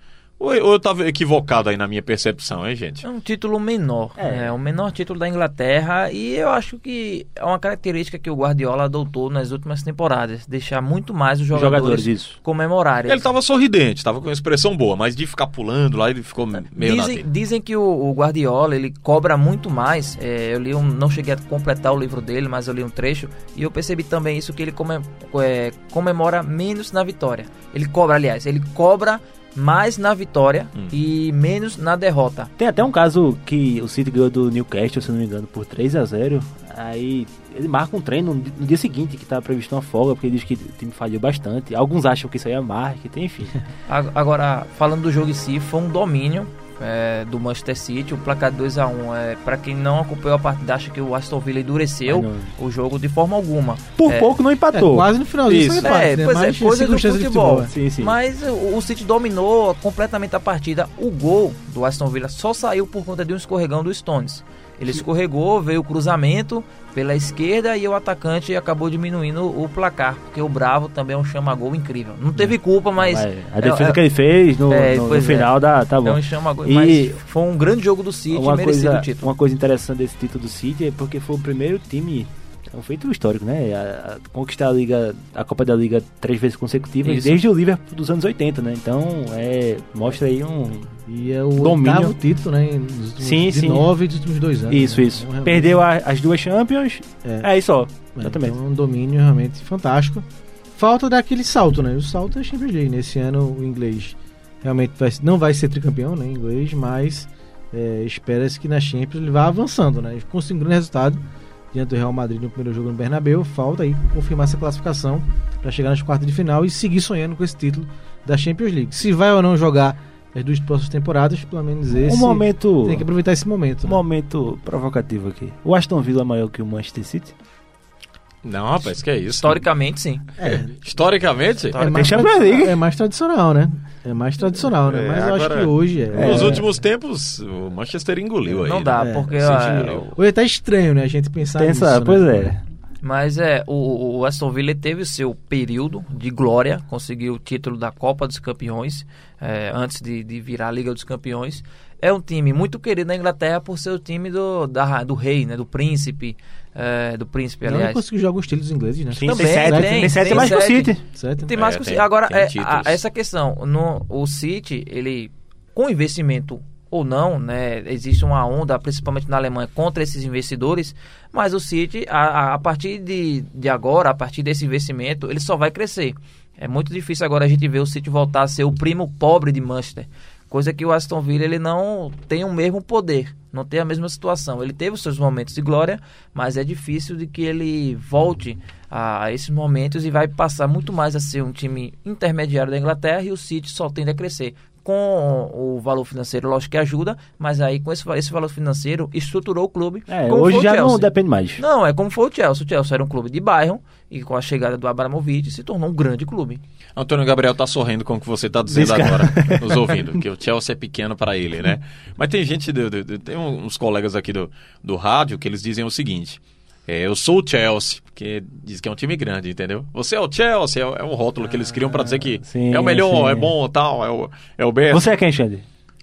Ou eu, ou eu tava equivocado aí na minha percepção, hein, gente? É um título menor, É. é. o menor título da Inglaterra e eu acho que é uma característica que o Guardiola adotou nas últimas temporadas, deixar muito mais os jogadores, Jogadores, isso. comemorarem. Ele tava sorridente, tava com uma expressão boa, mas de ficar pulando lá, ele ficou meio Dizem, dizem que o, o Guardiola ele cobra muito mais. é, eu li um, não cheguei a completar o livro dele, mas eu li um trecho e eu percebi também isso que ele come- é, comemora menos na vitória. Ele cobra, aliás, ele cobra mais na vitória Hum. e menos na derrota. Tem até um caso que o City ganhou do Newcastle, se não me engano, por 3 a 0 Aí ele marca um treino no, dia seguinte, que estava previsto uma folga, porque ele diz que o time falhou bastante. Alguns acham que isso aí é marketing, enfim. [laughs] Ag- Agora, falando do jogo em si, foi um domínio é, do Manchester City. O placar 2x1, é, para quem não acompanhou a partida, acha que o Aston Villa endureceu o jogo de forma alguma. Por É. pouco não É, empatou. quase no finalzinho Isso. foi empate, É, né? pois é, Mas coisa do futebol. é. Sim, sim. Mas o, o City dominou completamente a partida. O gol do Aston Villa só saiu por conta de um escorregão do Stones. Ele escorregou, veio o cruzamento pela esquerda e o atacante acabou diminuindo o placar, porque o Bravo também é um chama-gol incrível. Não teve culpa, mas. Mas a defesa é- que ele fez no, é, no- no é. final tá É bom. um chama-gol. E- Mas foi um grande jogo do City uma merecido coisa, o título. uma coisa interessante desse título do City é porque foi o primeiro time, é um feito histórico, né? A, a conquistar a Liga, a Copa da Liga três vezes consecutivas Isso. desde o Liverpool dos anos 80, né? Então, é, mostra aí um E é o Domínio. oitavo título, né? Últimos, Sim, de sim. nove dos últimos dois anos. isso, né? isso. Então, Perdeu a- as duas Champions, É. é, isso, ó. é, Exatamente. então é um domínio realmente fantástico. Falta daquele salto, né? O salto é Champions League. Nesse ano o inglês realmente vai- não vai ser tricampeão, né? Inglês, mas é, espera-se que na Champions ele vá avançando, né? Ele Conseguiu um grande resultado diante do Real Madrid no primeiro jogo no Bernabéu. Falta aí confirmar essa classificação para chegar nas quartas de final e seguir sonhando com esse título da Champions League. Se vai ou não jogar as duas próximas temporadas, pelo menos esse Um momento, tem que aproveitar esse momento. um né? momento provocativo aqui. O Aston Villa é maior que o Manchester City? Não, rapaz, que é isso? Historicamente, sim. É, Historicamente? É mais, é mais tradicional, né? É mais tradicional, né? É, Mas eu acho que hoje é. Nos é, últimos tempos, o Manchester engoliu aí. Não né? dá, É, porque sim, ah, sim. Hoje tá estranho, né? A gente pensar Tem nisso. né? pois é. Mas é, o, o Aston Villa teve o seu período de glória, conseguiu o título da Copa dos Campeões, é, antes de, de virar a Liga dos Campeões. É um time muito querido na Inglaterra por ser o time do, da, do rei, né, do príncipe, é, do príncipe, Não aliás. conseguiu jogar os títulos ingleses, né? Sim, Também, tem sete, tem, tem sete tem mais que o sete. City. Certo? Tem mais É, que o City. Agora, é, a- essa questão, no, o City, ele, com investimento ou não, né, existe uma onda, principalmente na Alemanha, contra esses investidores, mas o City, a, a- a partir de, de agora, a partir desse investimento, ele só vai crescer. É muito difícil agora a gente ver o City voltar a ser o primo pobre de Manchester. Coisa que o Aston Villa ele não tem o mesmo poder, não tem a mesma situação. Ele teve os seus momentos de glória, mas é difícil de que ele volte a esses momentos e vai passar muito mais a ser um time intermediário da Inglaterra e o City só tende a crescer. Com o valor financeiro, lógico que ajuda, mas aí com esse, esse valor financeiro estruturou o clube. É, como hoje foi o já não depende mais. Não, é como foi o Chelsea. O Chelsea era um clube de bairro e com a chegada do Abramovich se tornou um grande clube. Antônio Gabriel tá sorrindo com o que você tá dizendo cara. agora, [laughs] nos ouvindo, que o Chelsea é pequeno para ele, né? Mas tem gente, tem uns colegas aqui do, do rádio que eles dizem o seguinte: é, eu sou o Chelsea, porque diz que é um time grande, entendeu? Você é o Chelsea, é, é um rótulo que eles criam para dizer que sim, é o melhor, sim. é bom, tal, é o, é o best. Você é quem, Xande?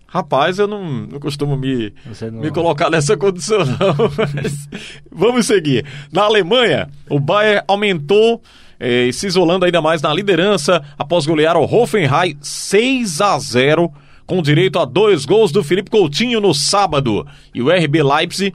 Rapaz, eu não, não costumo me, não- me colocar nessa condição, não. [laughs] Mas vamos seguir. Na Alemanha, o Bayern aumentou, eh, se isolando ainda mais na liderança, após golear o Hoffenheim 6 a 0 com direito a dois gols do Felipe Coutinho no sábado. E o RB Leipzig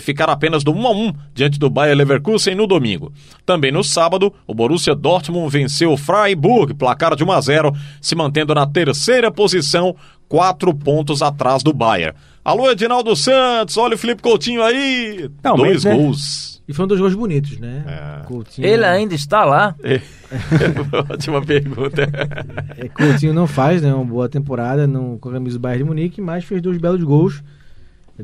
ficar apenas do 1 a 1 diante do Bayer Leverkusen no domingo. Também no sábado, o Borussia Dortmund venceu o Freiburg, placar de 1 a 0, se mantendo na terceira posição, quatro pontos atrás do Bayern. Alô, Edinaldo Santos, olha o Felipe Coutinho aí, Não, dois mas, né? gols. E foram dois gols bonitos, né? É. Coutinho, Ele ainda está lá. [laughs] Ótima pergunta. é, Coutinho não faz, né? Uma boa temporada não, com a camisa do Bayern de Munique, mas fez dois belos gols.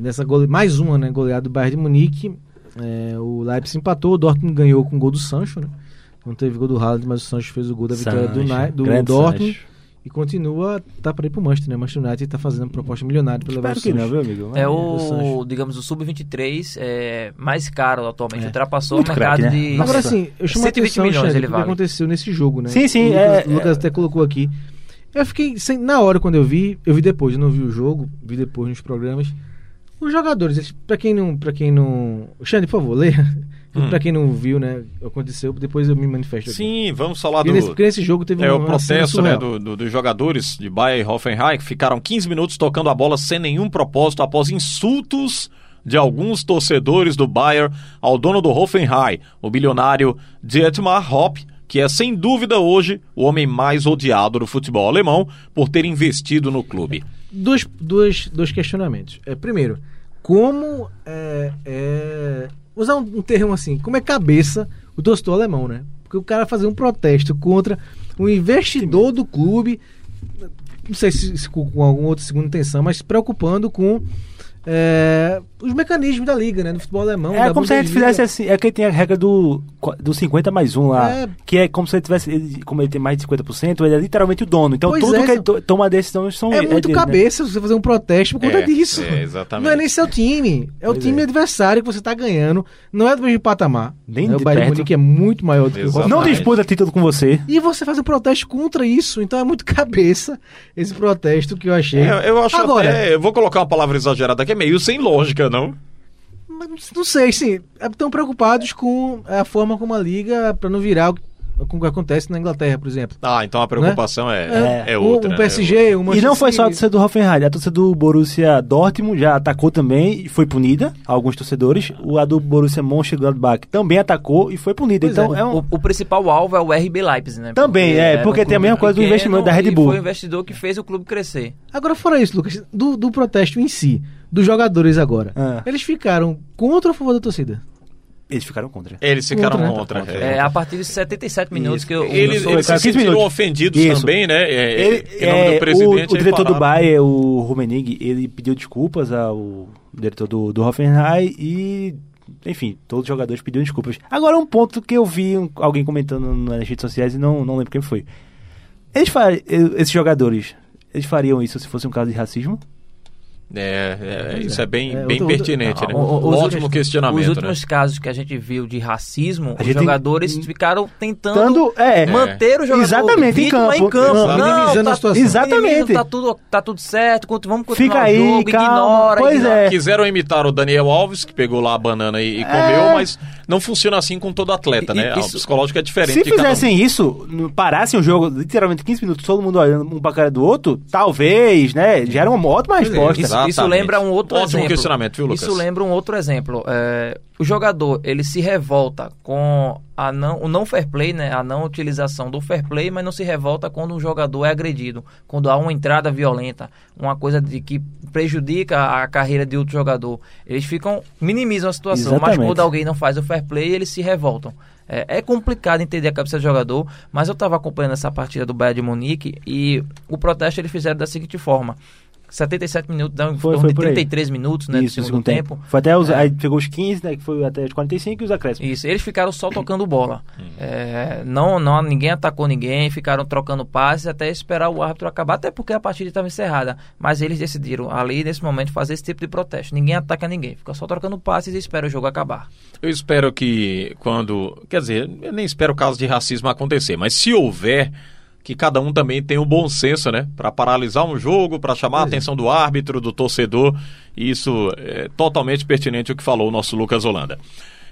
Nessa gole... Mais uma, né? Goleada do Bayern de Munique. É, o Leipzig empatou, o Dortmund ganhou com o gol do Sancho, né? Não teve gol do Haaland, mas o Sancho fez o gol da vitória do, Nai- do Dortmund. Sancho. E continua, tá para ir pro Manchester, né? Manchester United tá fazendo uma proposta milionária para levar o Espero que Sancho. não, viu, amigo? É Sancho. o, digamos, o Sub-23 é, mais caro atualmente. É. Ultrapassou Muito o mercado craque, né? de. Agora sim, eu chamo a 120 atenção, milhões Xande, ele o que vale. aconteceu nesse jogo, né? Sim, sim, O Lucas, é- o Lucas até colocou aqui. Eu fiquei, sem, na hora quando eu vi, eu vi depois, eu não vi o jogo, vi depois nos programas. Os jogadores, pra quem não, para quem não, Xande, por favor, leia. Hum. [laughs] Pra quem não viu, né, aconteceu, depois eu me manifesto aqui. Sim, vamos falar Porque do... nesse, porque nesse jogo teve É um o processo né, do- do- dos jogadores de Bayern e Hoffenheim que ficaram 15 minutos tocando a bola sem nenhum propósito após insultos de alguns torcedores do Bayern ao dono do Hoffenheim, o bilionário Dietmar Hopp, que é sem dúvida hoje o homem mais odiado do futebol alemão por ter investido no clube. Dois, dois, dois questionamentos. É, primeiro, como é, é, usar um, termo assim, como é cabeça o torcedor alemão, né? Porque o cara fazer um protesto contra um investidor do clube, não sei se, se com alguma outra segunda intenção, mas se preocupando com é, os mecanismos da liga, né? Do futebol alemão. É da como se a gente fizesse assim. É que tem a regra do, do 50 mais 1 lá. É. Que é como se ele tivesse. ele- como ele tem mais de 50%, ele é literalmente o dono. Então Pois tudo é, que ele to- toma decisões são. É muito dele, né? cabeça você fazer um protesto por conta É, disso. é, exatamente. Não é nem seu time. É o Pois time é. adversário que você tá ganhando. Não é do mesmo patamar. Nem né? O de Bayern de perto. Munique é muito maior do que o Exatamente. Não Hoffenheim. disputa título com você. E você faz um protesto contra isso. Então é muito [laughs] cabeça esse protesto que eu achei. É, eu acho Agora, até, eu vou colocar uma palavra exagerada que é meio sem lógica, não? não sei, sim. Estão preocupados com a forma como a liga, para não virar o com o que acontece na Inglaterra, por exemplo. Ah, então a preocupação é, é, o- outra. O né? PSG, o E Manchester não foi só a torcida do Hoffenheim, a torcida do Borussia Dortmund já atacou também e foi punida, alguns torcedores. O a do Borussia Mönchengladbach também atacou e foi punida. Pois então é. é, um... O, o principal alvo é o RB Leipzig, né? Também, é, era um porque tem a mesma coisa do investimento da Red e Bull. Foi o investidor que fez o clube crescer. Agora, fora isso, Lucas, do, do protesto em si, dos jogadores agora, Ah. eles ficaram contra ou a favor da torcida? Eles ficaram contra. Eles ficaram Contra, contra. É, é. a partir de 77 minutos que eu, Eles, Sou- eles se cara, 15 sentiram minutos. ofendidos Isso. também, né? É, Ele, em nome é, do presidente. o, o diretor do. Bayern, o Rummenigge, ele pediu desculpas ao diretor do, do Hoffenheim e, enfim, todos os jogadores pediram desculpas. Agora, um ponto que eu vi um- alguém comentando nas redes sociais e não, não lembro quem foi. Eles far, esses jogadores, eles fariam isso se fosse um caso de racismo? É, é, Pois isso é. é bem, É, bem outro- pertinente, outro- né? O- o- Ótimo últimos- questionamento, Os né? últimos casos que a gente viu de racismo, A os jogadores ficaram tentando Tando, é, manter o jogador Exatamente, em vítima campo. Não, Minimizando a situação. Exatamente. Tá tudo, tá tudo certo, vamos continuar Fica o aí, jogo, calma. ignora, Pois ignora. é. Quiseram imitar o Daniel Alves, que pegou lá a banana e, e comeu, mas não funciona assim com todo atleta, E- né? e- o psicológico é diferente. Se de cada um. fizessem isso, parassem o jogo, literalmente 15 minutos, todo mundo olhando um pra cara do outro, talvez, né? Já era uma ótima resposta. Isso, Exatamente. isso lembra um outro Ótimo exemplo. questionamento, viu, Lucas? Isso lembra um outro exemplo. É, o jogador ele se revolta com a não, o não fair play, né? A não utilização do fair play, mas não se revolta quando um jogador é agredido, quando há uma entrada violenta, uma coisa de que prejudica a carreira de outro jogador. Eles ficam minimizam a situação, Exatamente. mas quando alguém não faz o fair play, eles se revoltam. É, é complicado entender a cabeça do jogador, mas eu estava acompanhando essa partida do Bayern de Munique e o protesto eles fizeram da seguinte forma: 77 minutos, dá em Foi- foi de por aí. 33 minutos né, Isso, do segundo tempo. Foi até os, É. Aí pegou os 15, né? Que foi até os 45 e os acréscimos. Isso, eles ficaram só [coughs] tocando bola. É, não, não, ninguém atacou ninguém, ficaram trocando passes até esperar o árbitro acabar, até porque a partida estava encerrada. Mas eles decidiram ali, nesse momento, fazer esse tipo de protesto. Ninguém ataca ninguém, fica só trocando passes e espera o jogo acabar. Eu espero que quando. Quer dizer, eu nem espero o caso de racismo acontecer, mas se houver, que cada um também tenha o bom senso, né? Para paralisar um jogo, para chamar a atenção do árbitro, do torcedor. E isso é totalmente pertinente o que falou o nosso Lucas Holanda.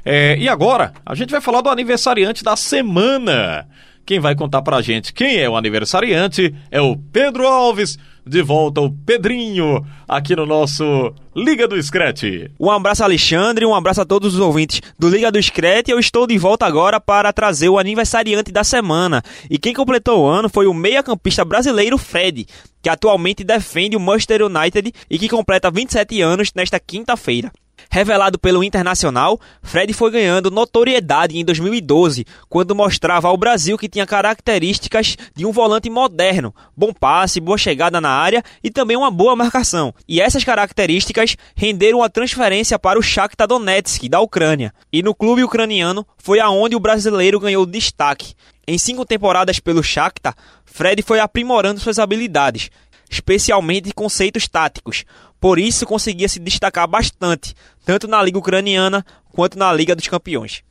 É, e agora, a gente vai falar do aniversariante da semana. Quem vai contar pra gente quem é o aniversariante é o Pedro Alves. De volta o Pedrinho aqui no nosso Liga do Scratch. Um abraço, Alexandre, um abraço a todos os ouvintes do Liga do Screte. Eu estou de volta agora para trazer o aniversariante da semana. E quem completou o ano foi o meia-campista brasileiro Fred, que atualmente defende o Manchester United e que completa 27 anos nesta quinta-feira. Revelado pelo Internacional, Fred foi ganhando notoriedade em 2012, quando mostrava ao Brasil que tinha características de um volante moderno, bom passe, boa chegada na área e também uma boa marcação. E essas características renderam a transferência para o Shakhtar Donetsk da Ucrânia. E no clube ucraniano foi aonde o brasileiro ganhou destaque. Em cinco temporadas pelo Shakhtar, Fred foi aprimorando suas habilidades, especialmente conceitos táticos. Por isso conseguia se destacar bastante, tanto na Liga Ucraniana quanto na Liga dos Campeões.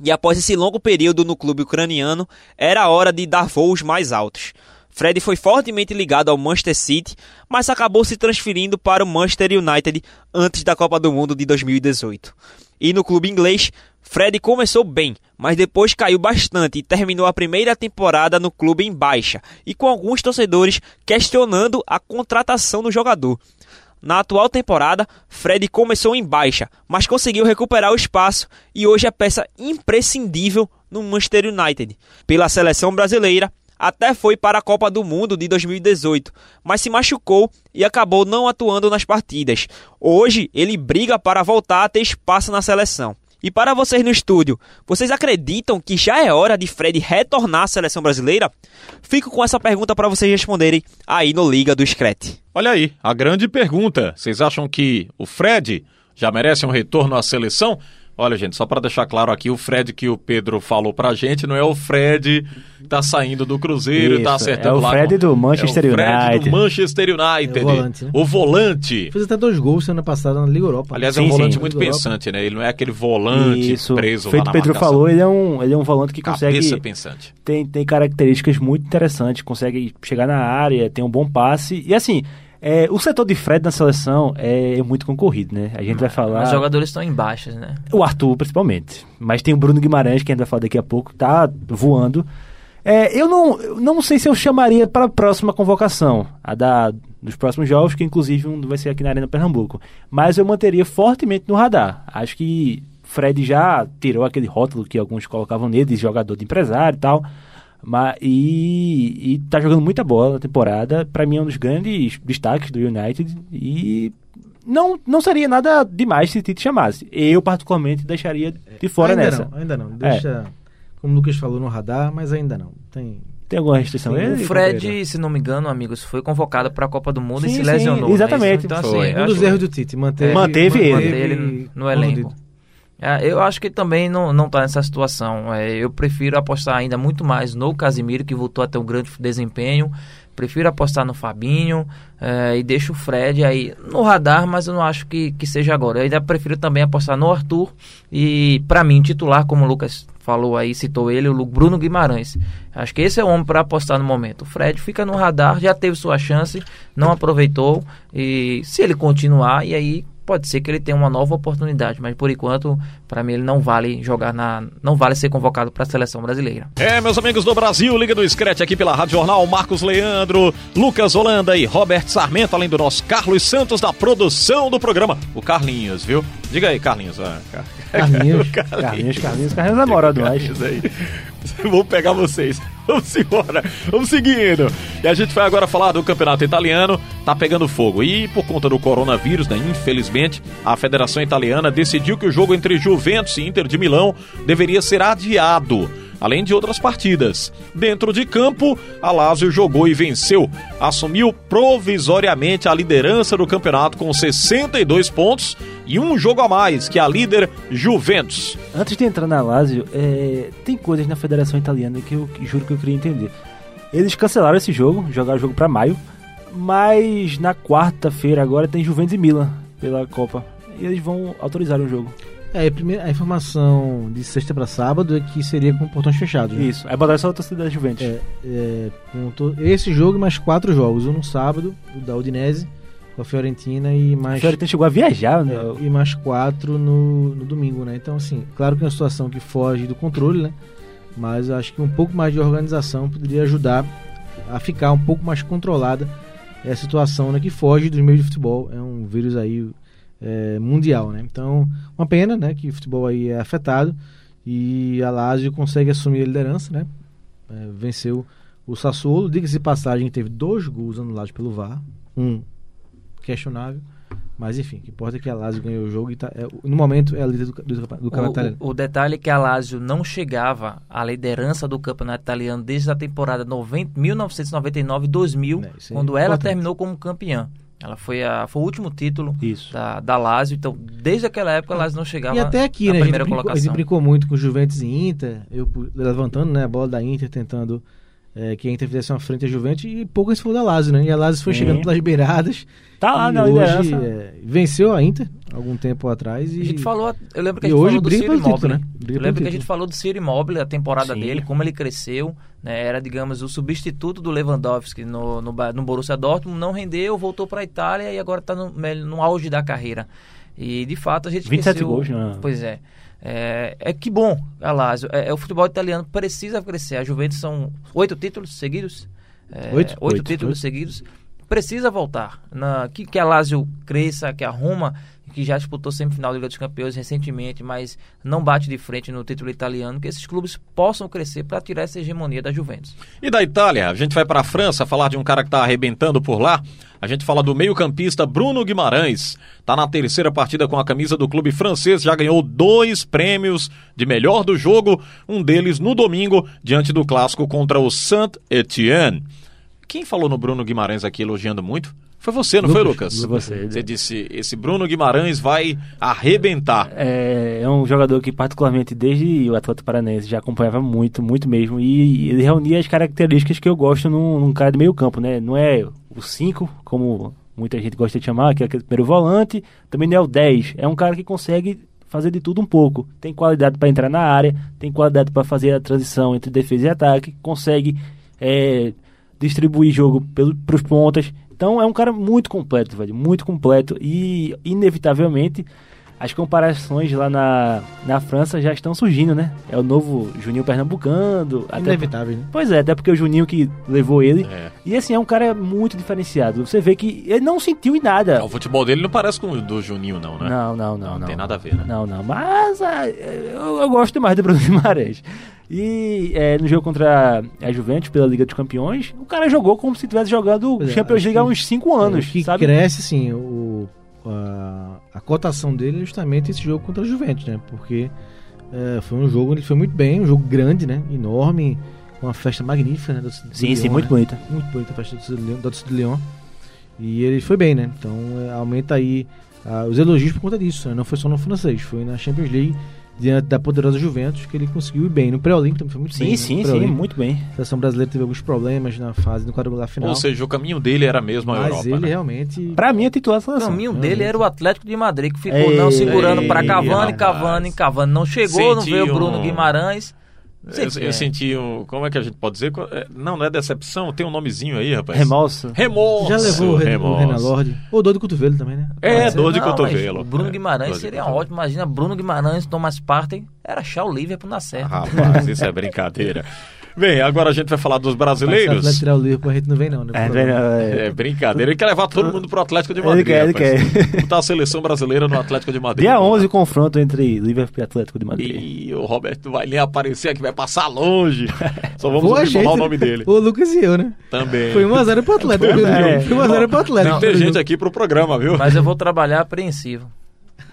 E após esse longo período no clube ucraniano, era hora de dar voos mais altos. Fred foi fortemente ligado ao Manchester City, mas acabou se transferindo para o Manchester United antes da Copa do Mundo de 2018. E no clube inglês, Fred começou bem, mas depois caiu bastante e terminou a primeira temporada no clube em baixa, e com alguns torcedores questionando a contratação do jogador. Na atual temporada, Fred começou em baixa, mas conseguiu recuperar o espaço e hoje é peça imprescindível no Manchester United. Pela seleção brasileira, até foi para a Copa do Mundo de 2018, mas se machucou e acabou não atuando nas partidas. Hoje, ele briga para voltar a ter espaço na seleção. E para vocês no estúdio, vocês acreditam que já é hora de Fred retornar à seleção brasileira? Fico com essa pergunta para vocês responderem aí no Liga do Screte. Olha aí, a grande pergunta. Vocês acham que o Fred já merece um retorno à seleção? Olha, gente, só para deixar claro aqui, o Fred que o Pedro falou pra gente não é o Fred que tá saindo do Cruzeiro, tá Isso, acertando é o lá. Fred com- do Manchester é o Fred United. do Manchester United. É o volante, né? O volante. Fez até dois gols semana passada na Liga Europa. Aliás, é Sim, um volante sim. muito pensante, né? Ele não é aquele volante Isso, preso feito lá o na Pedro marcação. falou, ele é um, ele é um volante que consegue Cabeça pensante. tem, tem características muito interessantes, consegue chegar na área, tem um bom passe. E assim, é, o setor de Fred na seleção é, muito concorrido, né? A gente vai falar. Os jogadores estão em baixas, né? O Arthur, principalmente. Mas tem o Bruno Guimarães, que a gente vai falar daqui a pouco, tá voando. É, eu não, não sei se eu chamaria para a próxima convocação, a da, dos próximos jogos, que inclusive um vai ser aqui na Arena Pernambuco. Mas eu manteria fortemente no radar. Acho que Fred já tirou aquele rótulo que alguns colocavam nele, de jogador de empresário e tal. Mas, e, e tá jogando muita bola na temporada. Para mim é um dos grandes destaques do United. E não, não seria nada demais se Tite chamasse. Eu, particularmente, deixaria de fora ainda nessa. Não, ainda não. Deixa, como o Lucas falou, no radar, mas ainda não. Tem. Tem alguma restrição? Sim, Ele, O companheiro? Fred, se não me engano, amigos, foi convocado para a Copa do Mundo e Sim, se sim, lesionou. né? exatamente. Então, Foi. assim, Um eu dos erros do Tite. Manteve, Manteve ele. Manter ele no elenco. É, eu acho que também não, não tá nessa situação. É, eu prefiro apostar ainda muito mais no Casimiro, que voltou a ter um grande desempenho. Prefiro apostar no Fabinho é, e deixo o Fred aí no radar, mas eu não acho que, que seja agora. Eu ainda prefiro também apostar no Arthur e, para mim, titular, como o Lucas falou aí, citou ele, o Bruno Guimarães. Acho que esse é o homem para apostar no momento. O Fred fica no radar, já teve sua chance, não aproveitou e se ele continuar, e aí pode ser que ele tenha uma nova oportunidade, mas por enquanto, para mim ele não vale jogar na, não vale ser convocado para a seleção brasileira. É, meus amigos do Brasil, Liga do Scratch aqui pela Rádio Jornal, Marcos Leandro, Lucas Holanda e Robert Sarmento, além do nosso Carlos Santos da produção do programa. O Carlinhos, viu? Diga aí, Carlinhos. Ah, Car... Carlinhos, [laughs] Carlinhos, Carlinhos, Carlinhos é mora nós. aí. [laughs] Vou pegar vocês. Vamos embora. Vamos seguindo. E a gente vai agora falar do campeonato italiano. Tá pegando fogo. E por conta do coronavírus, né, infelizmente, a Federação Italiana decidiu que o jogo entre Juventus e Inter de Milão deveria ser adiado além de outras partidas. Dentro de campo, a Lazio jogou e venceu. Assumiu provisoriamente a liderança do campeonato com 62 pontos e um jogo a mais que a líder Juventus. Antes de entrar na Lazio, é, tem coisas na Federação Italiana que eu juro que eu queria entender. Eles cancelaram esse jogo, jogaram o jogo para maio, mas na quarta-feira agora tem Juventus e Milan pela Copa. E eles vão autorizar o jogo. É, a, informação de sexta para sábado é que seria com portões fechados. Né? Isso, aí botaram só a torcida da Juventus. É, é, to... esse jogo e mais quatro jogos. Um no sábado, o da Udinese, com a Fiorentina e mais. A Fiorentina chegou a viajar, né? É, e mais quatro no, no domingo, né? Então, assim, claro que é uma situação que foge do controle, né? Mas acho que um pouco mais de organização poderia ajudar a ficar um pouco mais controlada essa situação né, que foge dos meios de futebol. É um vírus aí é, mundial, né? Então, uma pena, né, que o futebol aí é afetado e a Lazio consegue assumir a liderança, né? É, venceu o Sassuolo, diga-se de passagem, teve dois gols anulados pelo VAR, um questionável, mas enfim, o que importa é que a Lazio ganhou o jogo e tá, é, no momento é a líder do, do, do campeonato italiano. O, o, detalhe é que a Lazio não chegava à liderança do campeonato italiano desde a temporada 1999-2000, é, quando ela terminou como campeã. Ela foi, a, foi o último título Isso. Da, da Lazio, então desde aquela época a Lazio não chegava E até aqui, né? Primeira a, brincou, a gente brincou muito com Juventus e Inter, eu levantando né, a bola da Inter, tentando é, que a Inter fizesse uma frente à Juventus e pouco se falou da Lazio, né? E a Lazio foi Sim. chegando pelas beiradas. Tá lá na hoje é, venceu a Inter algum tempo atrás e a gente falou, eu lembro que a gente hoje falou do Ciro Immobile, né? Eu lembro que a gente falou do Ciro Immobile, a temporada Sim. dele, como ele cresceu, né? Era, digamos, o substituto do Lewandowski no, no, no Borussia Dortmund, não rendeu, voltou para a Itália e agora está no, no auge da carreira. E de fato a gente 27 venceu, gols, né? Pois é. É, é que bom, a Lazio. É, é, o futebol italiano precisa crescer. A Juventus são oito títulos seguidos. É, oito? oito, títulos oito. seguidos. Precisa voltar. Na, que, que a Lazio cresça, que a Roma, que já disputou semifinal da Liga dos Campeões recentemente, mas não bate de frente no título italiano, que esses clubes possam crescer para tirar essa hegemonia da Juventus. E da Itália, a gente vai para a França falar de um cara que está arrebentando por lá. A gente fala do meio-campista Bruno Guimarães. Está na terceira partida com a camisa do clube francês, já ganhou dois prêmios de melhor do jogo, um deles no domingo, diante do clássico contra o Saint-Étienne. Quem falou no Bruno Guimarães aqui elogiando muito? Foi você, não Lucas, foi, Lucas? Foi você. Você disse, esse Bruno Guimarães vai arrebentar. É, é um jogador que, particularmente, desde o Atlético Paranaense, já acompanhava muito, muito mesmo. E ele reunia as características que eu gosto num, num cara de meio campo, né? Não é o 5, como muita gente gosta de chamar, que é aquele primeiro volante. Também não é o 10. É um cara que consegue fazer de tudo um pouco. Tem qualidade para entrar na área, tem qualidade para fazer a transição entre defesa e ataque, consegue é, distribuir jogo para os pontas. Então é um cara muito completo, velho, muito completo e inevitavelmente as comparações lá na, na França já estão surgindo, né? É o novo Juninho Pernambucano. Inevitável, né? Pois é, até porque o Juninho que levou ele. É. E assim, é um cara muito diferenciado. Você vê que ele não sentiu em nada. O futebol dele não parece com o do Juninho, não, né? Não, não, não. Não, não tem nada a ver, né? Não, não. Mas ah, eu, eu gosto demais do Bruno [laughs] Guimarães. E é, no jogo contra a Juventus pela Liga dos Campeões, o cara jogou como se estivesse jogando é, Champions League há uns 5 anos. que sabe? cresce, assim, o, a, a cotação dele é justamente esse jogo contra a Juventus, né? Porque é, foi um jogo onde ele foi muito bem, um jogo grande, né? Enorme, com uma festa magnífica, né? Do, do sim, Leon, sim, muito né? bonita. Muito bonita a festa do Leão, do Leão. E ele foi bem, né? Então é, aumenta aí ah, os elogios por conta disso. Né? Não foi só no francês, foi na Champions League diante da poderosa Juventus que ele conseguiu ir bem. No pré-olímpico também foi muito Sim, bem. né? sim, No sim, muito bem. A seleção brasileira teve alguns problemas na fase do quadrangular final. Ou seja, o caminho dele era mesmo a mas Europa. ele né? realmente. Pra mim é titular da O caminho dele era o Atlético de Madrid, que ficou Ei, não segurando para ei, Cavani, rapaz. Cavani, Cavani não chegou, não Senti veio o Bruno Guimarães. Eu, eu senti um. Como é que a gente pode dizer? É, Não, não é decepção, tem um nomezinho aí, rapaz. Remorso. Remorso. Já levou o, Ren o remorso. Renan Lorde. Ou dor de cotovelo também, né? É, dor de Não, cotovelo. O Bruno É, Guimarães de seria ótimo. Imagina Bruno Guimarães, Thomas Partey, era achar o Liverpool na certa. Rapaz, isso é brincadeira. [laughs] Bem, agora a gente vai falar dos Mas se o Atlético brasileiros. tirar o Liverpool, a gente não vem, não, né? É, vem, é, É brincadeira. Ele quer levar todo mundo pro Atlético de Ele Madrid. quer, ele quer. Botar a seleção brasileira no Atlético de Madrid. Dia 11 o confronto entre Liverpool e Atlético de Madrid. E o Roberto vai nem aparecer aqui, vai passar longe. [laughs] Só vamos Foi a ouvir falar o nome dele. O Lucas e eu, né? Também. Foi 1x0 pro Atlético. Foi 1x0 pro Atlético. Tem que ter gente aqui pro programa, viu? Mas eu vou trabalhar apreensivo.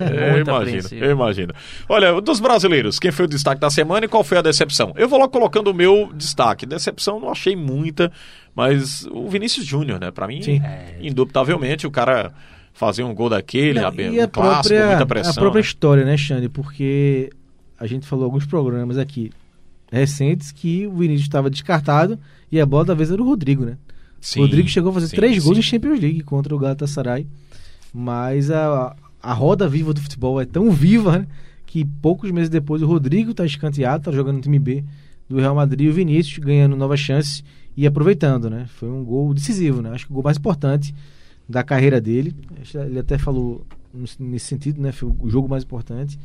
[laughs] Eu imagino, eu imagino. Olha, dos brasileiros, quem foi o destaque da semana e qual foi a decepção? Eu vou logo colocando o meu destaque. Decepção não achei muita, mas o Vinícius Júnior, né? Pra mim, é, indubitavelmente, o cara fazer um gol daquele, Não, a, e um a clássico, própria, muita pressão. a própria né? história, né, Xande? Porque a gente falou alguns programas aqui recentes que o Vinícius estava descartado e a bola da vez era o Rodrigo, né? Sim, o Rodrigo chegou a fazer sim, três gols sim. em Champions League contra o Galatasaray, mas a, a roda viva do futebol é tão viva né, que poucos meses depois o Rodrigo está escanteado, está jogando no time B do Real Madrid e o Vinícius ganhando novas chances e aproveitando, né? Foi um gol decisivo, né? Acho que o gol mais importante da carreira dele. Ele até falou nesse sentido, né? Foi o jogo mais importante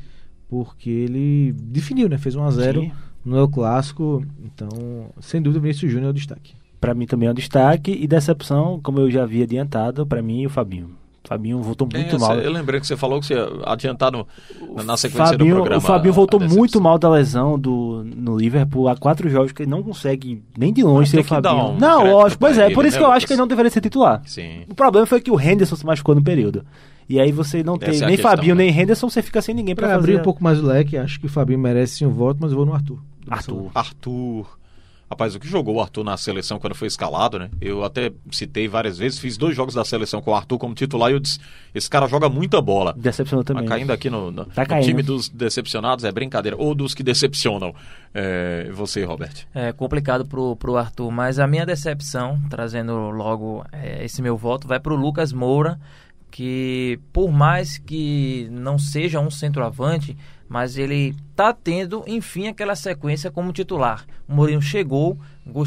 porque ele definiu, né? Fez 1 a 0 Sim. no El Clássico. Então, sem dúvida, o Vinícius Júnior é o destaque. Pra mim também é um destaque e decepção, como eu já havia adiantado, pra mim o Fabinho. O Fabinho voltou muito É, mal. Eu lembrei que você falou que você ia adiantar no, na- na sequência Fabinho, do programa. o Fabinho voltou muito mal da lesão do, no Liverpool há quatro jogos que ele não consegue nem de longe ser o Fabinho. um não, lógico, pois é, ele, por isso né, que eu acho Lucas? que ele não deveria ser titular. Sim. O problema foi que o Henderson se machucou no período. E aí você não tem Essa é nem questão, Fabinho, né? nem Henderson, você fica sem ninguém pra, Para fazer. abrir um pouco mais o leque, acho que o Fabinho merece sim um voto, mas eu vou no Arthur. Arthur. Arthur. Rapaz, o que jogou o Arthur na seleção quando foi escalado, né? Eu até citei várias vezes, fiz dois jogos da seleção com o Arthur como titular e eu disse: esse cara joga muita bola. Decepcionou também. Mas caindo aqui no, no- Tá no caindo. time dos decepcionados é brincadeira. Ou dos que decepcionam. É, você, Roberto. É complicado pro, pro Arthur, mas a minha decepção, trazendo logo é, esse meu voto, vai pro Lucas Moura, que por mais que não seja um centroavante, mas ele tá tendo, enfim, aquela sequência como titular. O Mourinho chegou,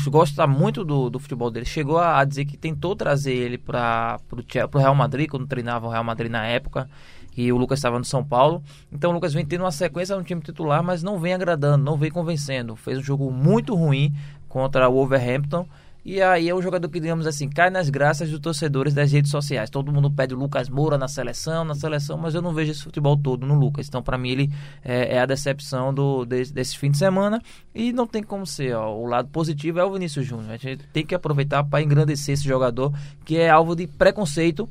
gosta muito do, do futebol dele, chegou a, a dizer que tentou trazer ele para o Real Madrid, quando treinava o Real Madrid na época, e o Lucas estava no São Paulo. Então o Lucas vem tendo uma sequência no time titular, mas não vem agradando, não vem convencendo. Fez um jogo muito ruim contra o Wolverhampton. E aí é um jogador que, digamos assim, cai nas graças dos torcedores das redes sociais. Todo mundo pede o Lucas Moura na seleção, na seleção, mas eu não vejo esse futebol todo no Lucas. Então, para mim, ele é, é a decepção do, desse, desse fim de semana. E não tem como ser. Ó, o lado positivo é o Vinícius Júnior. A gente tem que aproveitar para engrandecer esse jogador, que é alvo de preconceito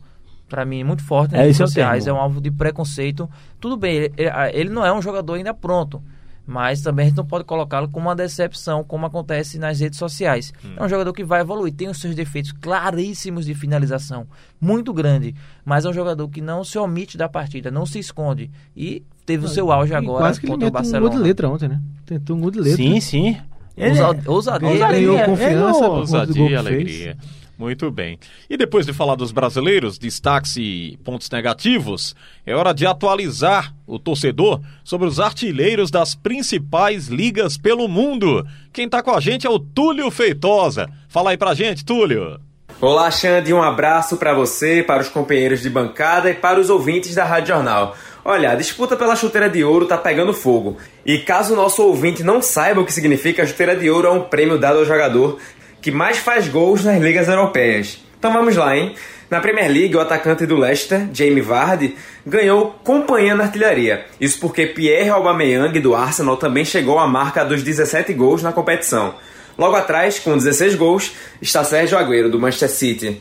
para mim muito forte nas É, redes é sociais, é um alvo de preconceito. Tudo bem, ele- ele não é um jogador ainda pronto, mas também a gente não pode colocá-lo como uma decepção, como acontece nas redes sociais. É um jogador que vai evoluir, tem os seus defeitos claríssimos de finalização, muito grande, mas é um jogador que não se omite da partida, não se esconde e teve o seu auge E agora quase que ele contra o meteu um gol Barcelona. de letra ontem, né? Tentou um gol de letra. Sim, sim. Ele Ousa- é- ousadia, Ganhou, Ousadia, ganhou confiança. é, Ousadia e que alegria. Muito bem. E depois de falar dos brasileiros, destaques e pontos negativos, é hora de atualizar o torcedor sobre os artilheiros das principais ligas pelo mundo. Quem tá com a gente é o Túlio Feitosa. Fala aí pra gente, Túlio. Olá, Xande, um abraço para você, para os companheiros de bancada e para os ouvintes da Rádio Jornal. Olha, a disputa pela chuteira de ouro tá pegando fogo. E caso o nosso ouvinte não saiba o que significa, a chuteira de ouro é um prêmio dado ao jogador que mais faz gols nas ligas europeias. Então vamos lá, hein? Na Premier League, o atacante do Leicester, Jamie Vardy, ganhou companhia na artilharia. Isso porque Pierre Aubameyang do Arsenal também chegou à marca dos 17 gols na competição. Logo atrás, com 16 gols, está Sérgio Agüero do Manchester City.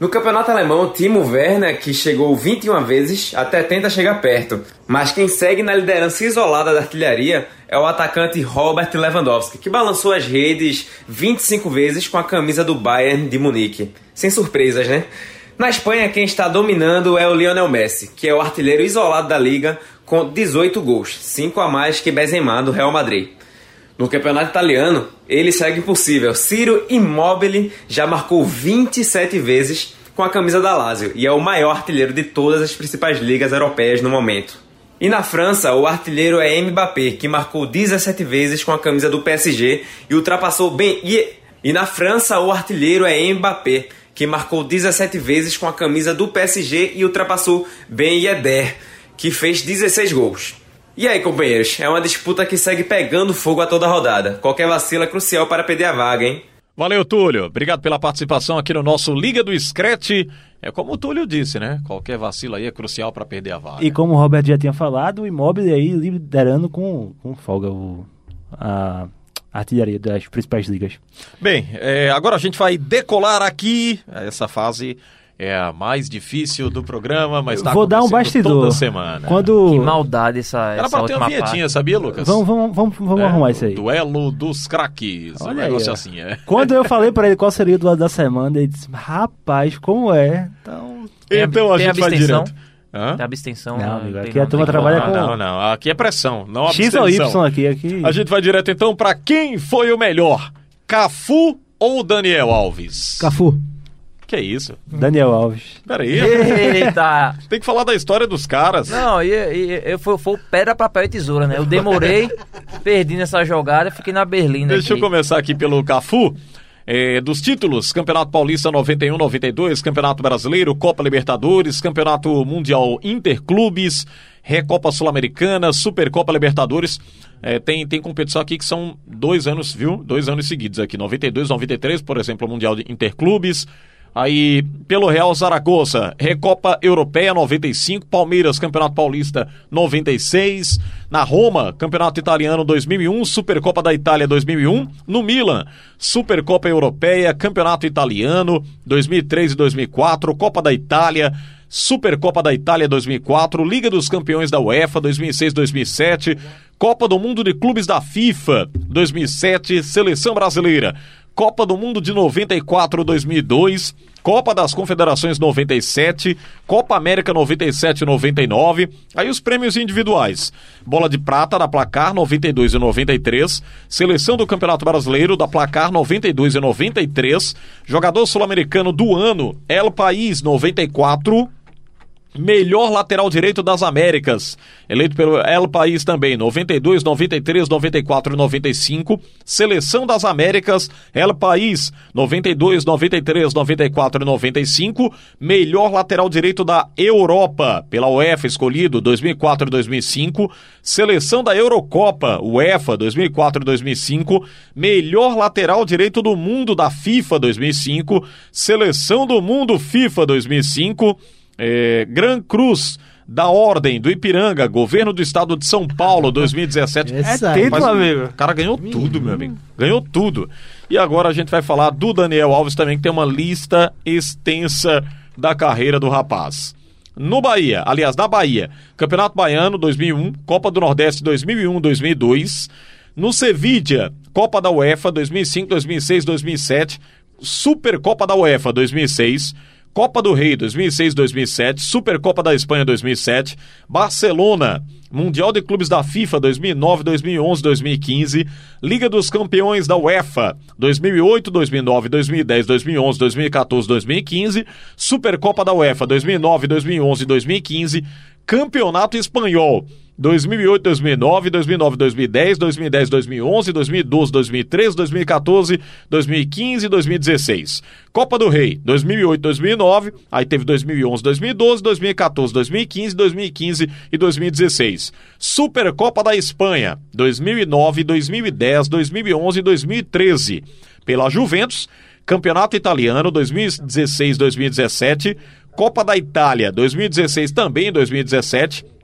No campeonato alemão, Timo Werner, que chegou 21 vezes, até tenta chegar perto. Mas quem segue na liderança isolada da artilharia é o atacante Robert Lewandowski, que balançou as redes 25 vezes com a camisa do Bayern de Munique. Sem surpresas, né? Na Espanha, quem está dominando é o Lionel Messi, que é o artilheiro isolado da liga com 18 gols, 5 a mais que Benzema do Real Madrid. No campeonato italiano, ele segue impossível. Ciro Immobile já marcou 27 vezes com a camisa da Lazio e é o maior artilheiro de todas as principais ligas europeias no momento. E na França, o artilheiro é Mbappé, que marcou 17 vezes com a camisa do PSG e ultrapassou bem. E na França, o artilheiro é Mbappé, que marcou 17 vezes com a camisa do PSG e ultrapassou Ben Yedder, que fez 16 gols. E aí, companheiros, é uma disputa que segue pegando fogo a toda rodada. Qualquer vacilo é crucial para perder a vaga, hein? Valeu, Túlio. Obrigado pela participação aqui no nosso Liga do Screte. É como o Túlio disse, né? Qualquer vacilo aí é crucial para perder a vaga. E como o Roberto já tinha falado, o Immobile aí liderando com, com folga o, a artilharia das principais ligas. Bem, é, agora a gente vai decolar aqui essa fase é a mais difícil do programa, mas tá Vou dar um bastidor. toda semana. Quando... Que maldade essa, Era essa pra ter uma vinhetinha, parte. sabia, Lucas? Vamos, vamos, vamos, vamos É, arrumar isso aí. Duelo dos craques. um Olha negócio aí, ó. assim, é. Quando eu [laughs] falei pra ele qual seria o duelo da semana, ele disse, rapaz, como é? Então... Tem a- Então a tem gente vai abstenção? direto. Hã? Tem abstenção. Não, amigo, Tem aqui a não, turma tem trabalha com- Não, não, aqui é pressão, não X ou Y abstenção. aqui, aqui... A gente vai direto então pra quem foi o melhor, Cafu ou Daniel Alves? Cafu. Que é isso? Daniel Alves. Peraí, Eita! [laughs] tem que falar da história dos caras. Não, e, e, eu foi, foi o pedra, papel e tesoura, né? Eu demorei, [laughs] perdi nessa jogada, fiquei na Berlina. Deixa eu aqui. começar aqui pelo Cafu. É, dos títulos, Campeonato Paulista 91, 92, Campeonato Brasileiro, Copa Libertadores, Campeonato Mundial Interclubes, Recopa Sul-Americana, Supercopa Libertadores. É, tem, tem competição aqui que são dois anos, viu? Dois anos seguidos aqui. 92, 93, por exemplo, o Mundial de Interclubes. Aí, pelo Real Zaragoza, Recopa Europeia 95, Palmeiras, Campeonato Paulista 96, na Roma, Campeonato Italiano 2001, Supercopa da Itália 2001, no Milan, Supercopa Europeia, Campeonato Italiano 2003 e 2004, Copa da Itália, Supercopa da Itália 2004, Liga dos Campeões da UEFA 2006-2007, Copa do Mundo de Clubes da FIFA 2007, Seleção Brasileira, Copa do Mundo de 94 2002, Copa das Confederações 97, Copa América 97 e 99, aí os prêmios individuais. Bola de prata da Placar 92 e 93, Seleção do Campeonato Brasileiro da Placar 92 e 93, Jogador Sul-Americano do Ano, El País 94, Melhor lateral direito das Américas, eleito pelo El País também, 92, 93, 94 e 95. Seleção das Américas, El País, 92, 93, 94 e 95. Melhor lateral direito da Europa, pela UEFA, escolhido 2004 e 2005. Seleção da Eurocopa, UEFA, 2004 e 2005. Melhor lateral direito do mundo da FIFA 2005. Seleção do mundo FIFA 2005 é, Gran Cruz da Ordem do Ipiranga, Governo do Estado de São Paulo, 2017. Essa É título, Mas amigo. O cara ganhou tudo, meu amigo. Ganhou tudo. E agora a gente vai falar do Daniel Alves também, que tem uma lista extensa da carreira do rapaz. No Bahia, aliás, na Bahia, Campeonato Baiano 2001, Copa do Nordeste 2001, 2002. No Sevilla, Copa da UEFA 2005, 2006, 2007. Supercopa da UEFA 2006. Copa do Rei 2006-2007, Supercopa da Espanha 2007, Barcelona, Mundial de Clubes da FIFA 2009, 2011, 2015, Liga dos Campeões da UEFA 2008, 2009, 2010, 2011, 2014, 2015, Supercopa da UEFA 2009, 2011, 2015, Campeonato Espanhol 2008, 2009, 2009, 2010, 2010, 2011, 2012, 2013, 2014, 2015 e 2016. Copa do Rei, 2008, 2009, aí teve 2011, 2012, 2014, 2015, 2015 e 2016. Supercopa da Espanha, 2009, 2010, 2011 e 2013. Pela Juventus, Campeonato Italiano 2016, 2017, Copa da Itália 2016 também 2017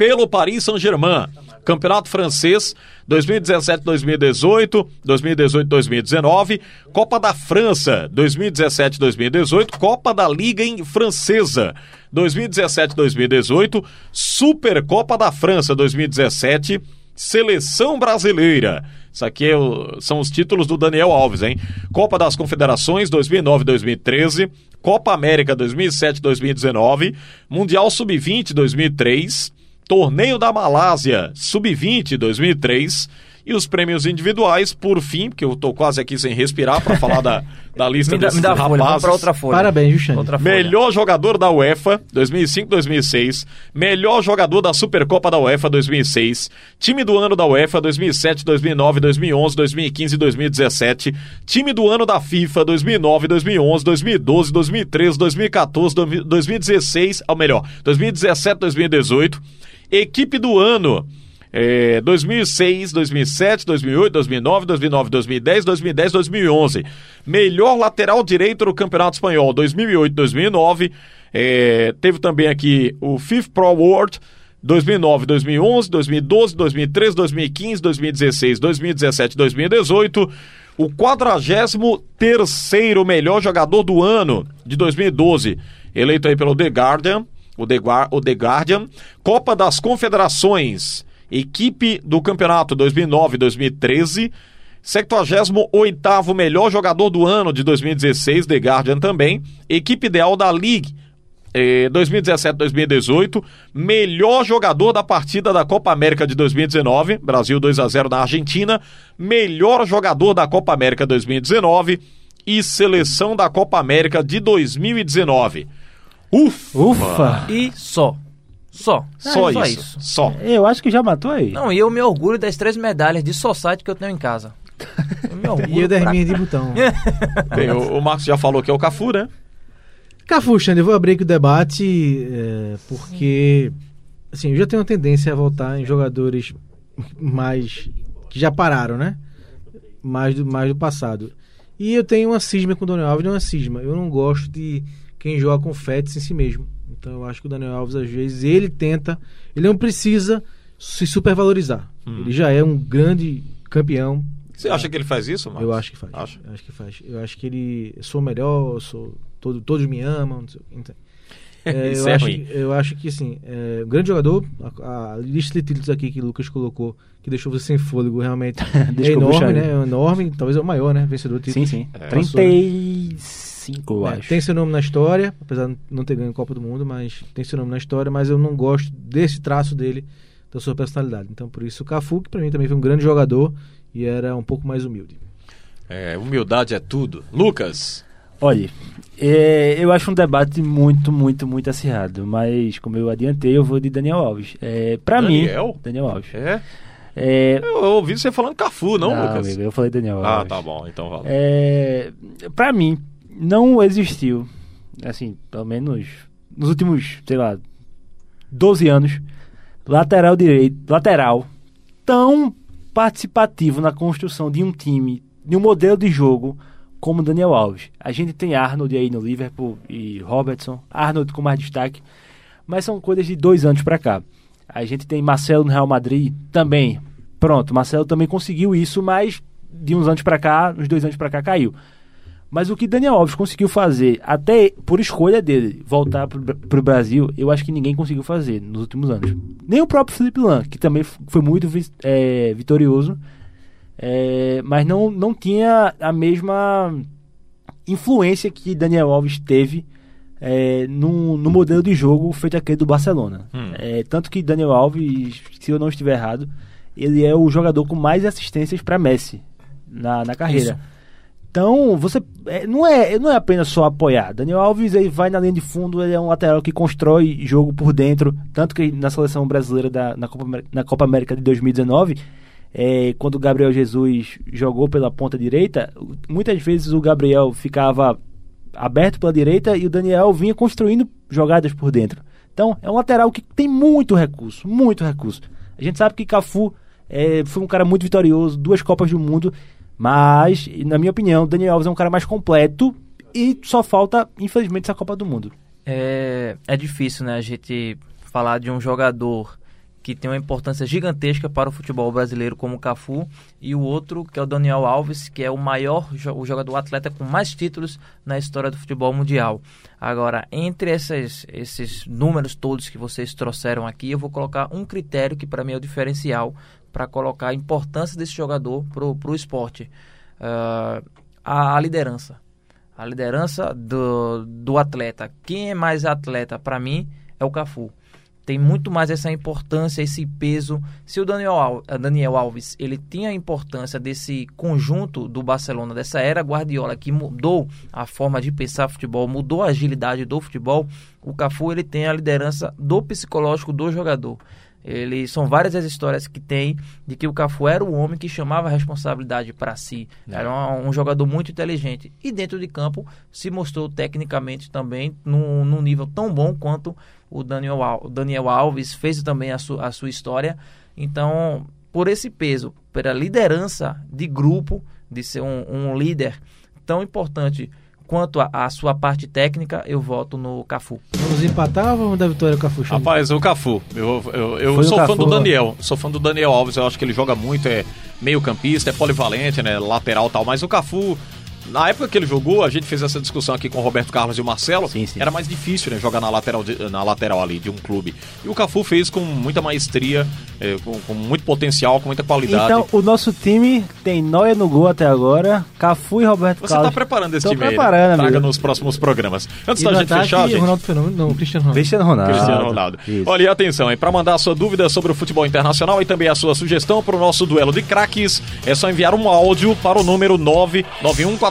pelo Paris Saint-Germain. Campeonato Francês 2017-2018, 2018-2019, Copa da França 2017-2018, Copa da Liga em Francesa 2017-2018, Supercopa da França 2017, Seleção Brasileira. Isso aqui é o- são os títulos do Daniel Alves, hein? Copa das Confederações 2009-2013, Copa América 2007-2019, Mundial Sub-20 2003, Torneio da Malásia Sub-20 2003 e os prêmios individuais, por fim, porque eu tô quase aqui sem respirar para falar da, da lista Me dá, desses me dá a folha, vamos rapazes. pra outra folha. Parabéns, folha. Melhor jogador da UEFA 2005-2006, melhor jogador da Supercopa da UEFA 2006, time do ano da UEFA 2007, 2009, 2011, 2015 e 2017, time do ano da FIFA 2009, 2011, 2012, 2013, 2014, 2016, ou melhor, 2017, 2018, equipe do ano é, 2006, 2007, 2008, 2009, 2009, 2010, 2010, 2011. Melhor lateral direito no Campeonato Espanhol 2008, 2009. É, teve também aqui o FIFA Pro Award 2009, 2011, 2012, 2013, 2015, 2016, 2017, 2018. O 43º melhor jogador do ano de 2012, eleito aí pelo The Guardian, o The, o The Guardian. Copa das Confederações, equipe do campeonato 2009-2013. 78º melhor jogador do ano de 2016, The Guardian também. Equipe ideal da League eh, 2017-2018, melhor jogador da partida da Copa América de 2019, Brasil 2 a 0 na Argentina, melhor jogador da Copa América 2019 e seleção da Copa América de 2019. Ufa! Ufa! E só. Só. Só, Ah, só isso, isso. Só. Eu acho que já matou aí. Não, e eu me orgulho das três medalhas de society que eu tenho em casa. Eu [laughs] E eu das pra- minhas de botão. [laughs] Bem, o, o Marcos já falou que é o Cafu, né? Cafu, Xande, eu vou abrir aqui o debate é, porque assim, eu já tenho uma tendência a voltar em jogadores mais que já pararam, né? Mais do, mais do passado. E eu tenho uma cisma com o Daniel Alves, não é uma cisma. Eu não gosto de quem joga com fetes em si mesmo. Então eu acho que o Daniel Alves, às vezes, ele tenta, ele não precisa se supervalorizar. Ele já é um grande campeão. Você acha que ele faz isso, Marcos? Eu acho que faz. Acha? Eu acho que faz. Eu acho que ele eu sou o melhor, eu sou todo, todos me amam. Então, [laughs] é, Isso eu, é acho, ruim. que- eu acho que assim, é, um grande jogador, a, a lista de títulos aqui que o Lucas colocou, que deixou você sem fôlego, realmente [laughs] é enorme, né? É enorme, talvez é o maior, né? Vencedor de Sim, títulos. sim. É. Passou, né? 35, eu É, acho. tem seu nome na história, apesar de não ter ganho Copa do Mundo, mas tem seu nome na história, mas eu não gosto desse traço dele, da sua personalidade. Então, por isso, o Cafu, que pra mim também foi um grande jogador e era um pouco mais humilde. É, humildade é tudo. Lucas, Olha, é, eu acho um debate muito, muito, muito acirrado, mas como eu adiantei, eu vou de Daniel Alves. É, pra Daniel? mim, Daniel Alves. é? É, Eu, eu ouvi você falando Cafu, não, Lucas? amigo, eu falei Daniel Ah, Alves. tá bom, então vale. É, pra mim, não existiu, assim, pelo menos nos últimos, sei lá, 12 anos, lateral direito, lateral, tão participativo na construção de um time, de um modelo de jogo como Daniel Alves. A gente tem Arnold aí no Liverpool e Robertson, Arnold com mais destaque, mas são coisas de dois anos pra cá. A gente tem Marcelo no Real Madrid também. Pronto, Marcelo também conseguiu isso, mas de uns anos pra cá, uns dois anos pra cá caiu. Mas o que Daniel Alves conseguiu fazer, até por escolha dele, voltar Bra- pro Brasil, eu acho que ninguém conseguiu fazer nos últimos anos. Nem o próprio Felipe Lan, que também foi muito é, vitorioso, é, mas não, não tinha a mesma influência que Daniel Alves teve é, no, no modelo de jogo feito aquele do Barcelona. Hum. É, tanto que Daniel Alves, se eu não estiver errado, ele é o jogador com mais assistências para Messi na, na carreira. Isso. Então, você é, não é não é apenas só apoiar. Daniel Alves ele vai na linha de fundo, ele é um lateral que constrói jogo por dentro, tanto que na seleção brasileira da, na, Copa, na Copa América de 2019, é, quando o Gabriel Jesus jogou pela ponta direita, muitas vezes o Gabriel ficava aberto pela direita e o Daniel vinha construindo jogadas por dentro. Então, é um lateral que tem muito recurso, muito recurso. A gente sabe que Cafu é, foi um cara muito vitorioso, duas Copas do Mundo, mas, na minha opinião, Daniel Alves é um cara mais completo e só falta, infelizmente, essa Copa do Mundo. É, é difícil, né, a gente falar de um jogador que tem uma importância gigantesca para o futebol brasileiro como o Cafu e o outro que é o Daniel Alves, que é o maior o jogador atleta com mais títulos na história do futebol mundial. Agora, entre esses, esses números todos que vocês trouxeram aqui, eu vou colocar um critério que para mim é o diferencial para colocar a importância desse jogador para o esporte. Ah, a, a liderança. A liderança do, do atleta. Quem é mais atleta para mim é o Cafu. Tem muito mais essa importância, esse peso. Se o Daniel Alves, Daniel Alves ele tinha a importância desse conjunto do Barcelona, dessa era Guardiola que mudou a forma de pensar futebol, mudou a agilidade do futebol, o Cafu ele tem a liderança do psicológico do jogador. Ele, são várias as histórias que tem de que o Cafu era o homem que chamava a responsabilidade para si. É. Era um, um, jogador muito inteligente. E dentro de campo se mostrou tecnicamente também num, num nível tão bom quanto o Daniel, Al, Daniel Alves fez também a, su, a sua história. Então, por esse peso, pela liderança de grupo, de ser um, um líder tão importante Quanto à sua parte técnica, eu voto no Cafu. Vamos empatar ou vamos dar vitória ao Cafu? Rapaz, o Cafu. Eu, eu, eu sou fã do Daniel. Sou fã do Daniel Alves. Eu acho que ele joga muito, é meio campista, é polivalente, né? Lateral tal. Mas o Cafu na época que ele jogou, a gente fez essa discussão aqui com o Roberto Carlos e o Marcelo. Sim, sim. Era mais difícil, né? Jogar na lateral, de, na lateral ali de um clube. E o Cafu fez com muita maestria, é, com, com, muito potencial, com muita qualidade. Então, o nosso time tem Noia no gol até agora, Cafu e Roberto Você Carlos. Você tá preparando esse Tô time preparando, aí, né? Traga nos próximos programas. Antes e da gente fechar, gente... Ronaldo Fenômeno, não, Cristiano Ronaldo. Cristiano Ronaldo. Cristiano Ronaldo. Isso. Olha, e atenção, hein? Para mandar a sua dúvida sobre o futebol internacional e também a sua sugestão para o nosso duelo de craques, é só enviar um áudio para o número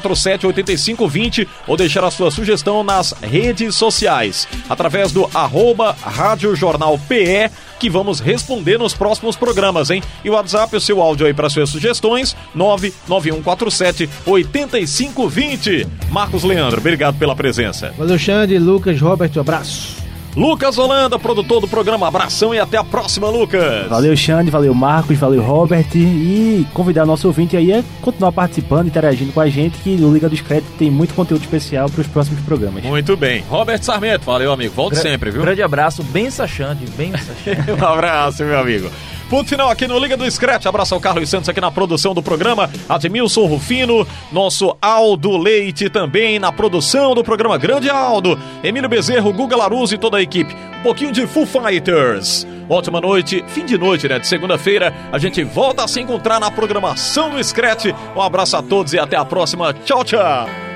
99147 8520 ou deixar a sua sugestão nas redes sociais, através do arroba Rádio Jornal PE, que vamos responder nos próximos programas, hein? E o WhatsApp, o seu áudio aí para suas sugestões, 99147 8520. Marcos Leandro, obrigado pela presença. Valeu, Xande, Lucas, Robert, um abraço. Lucas Holanda, produtor do programa Abração e até a próxima, Lucas. Valeu, Xande, valeu, Marcos, valeu, Robert. E convidar nosso ouvinte aí a continuar participando, interagindo com a gente, que o Liga dos Créditos tem muito conteúdo especial para os próximos programas. Muito bem. Robert Sarmento, valeu, amigo. Volte Gra sempre, viu? Grande abraço, bem Xande, bem [laughs] Xande. um abraço, meu amigo. Ponto final aqui no Liga do Scratch. Abraço ao Carlos Santos aqui na produção do programa. Admilson Rufino, nosso Aldo Leite também na produção do programa. Grande Aldo, Emílio Bezerro, Guga Laruz e toda a equipe. Um pouquinho de Foo Fighters. Ótima noite, fim de noite, né? De segunda-feira, a gente volta a se encontrar na programação do Scratch. Um abraço a todos e até a próxima. Tchau, tchau.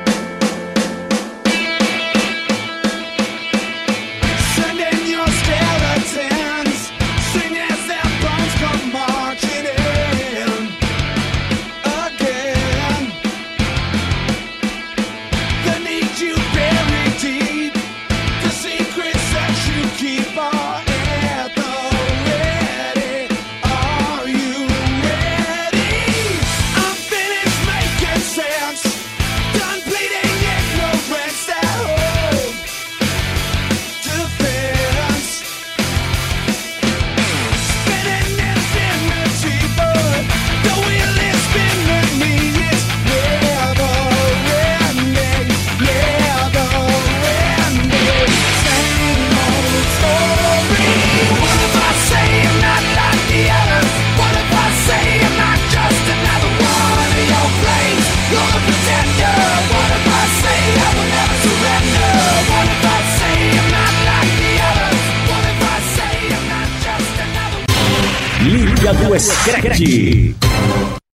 Liga do Escrete.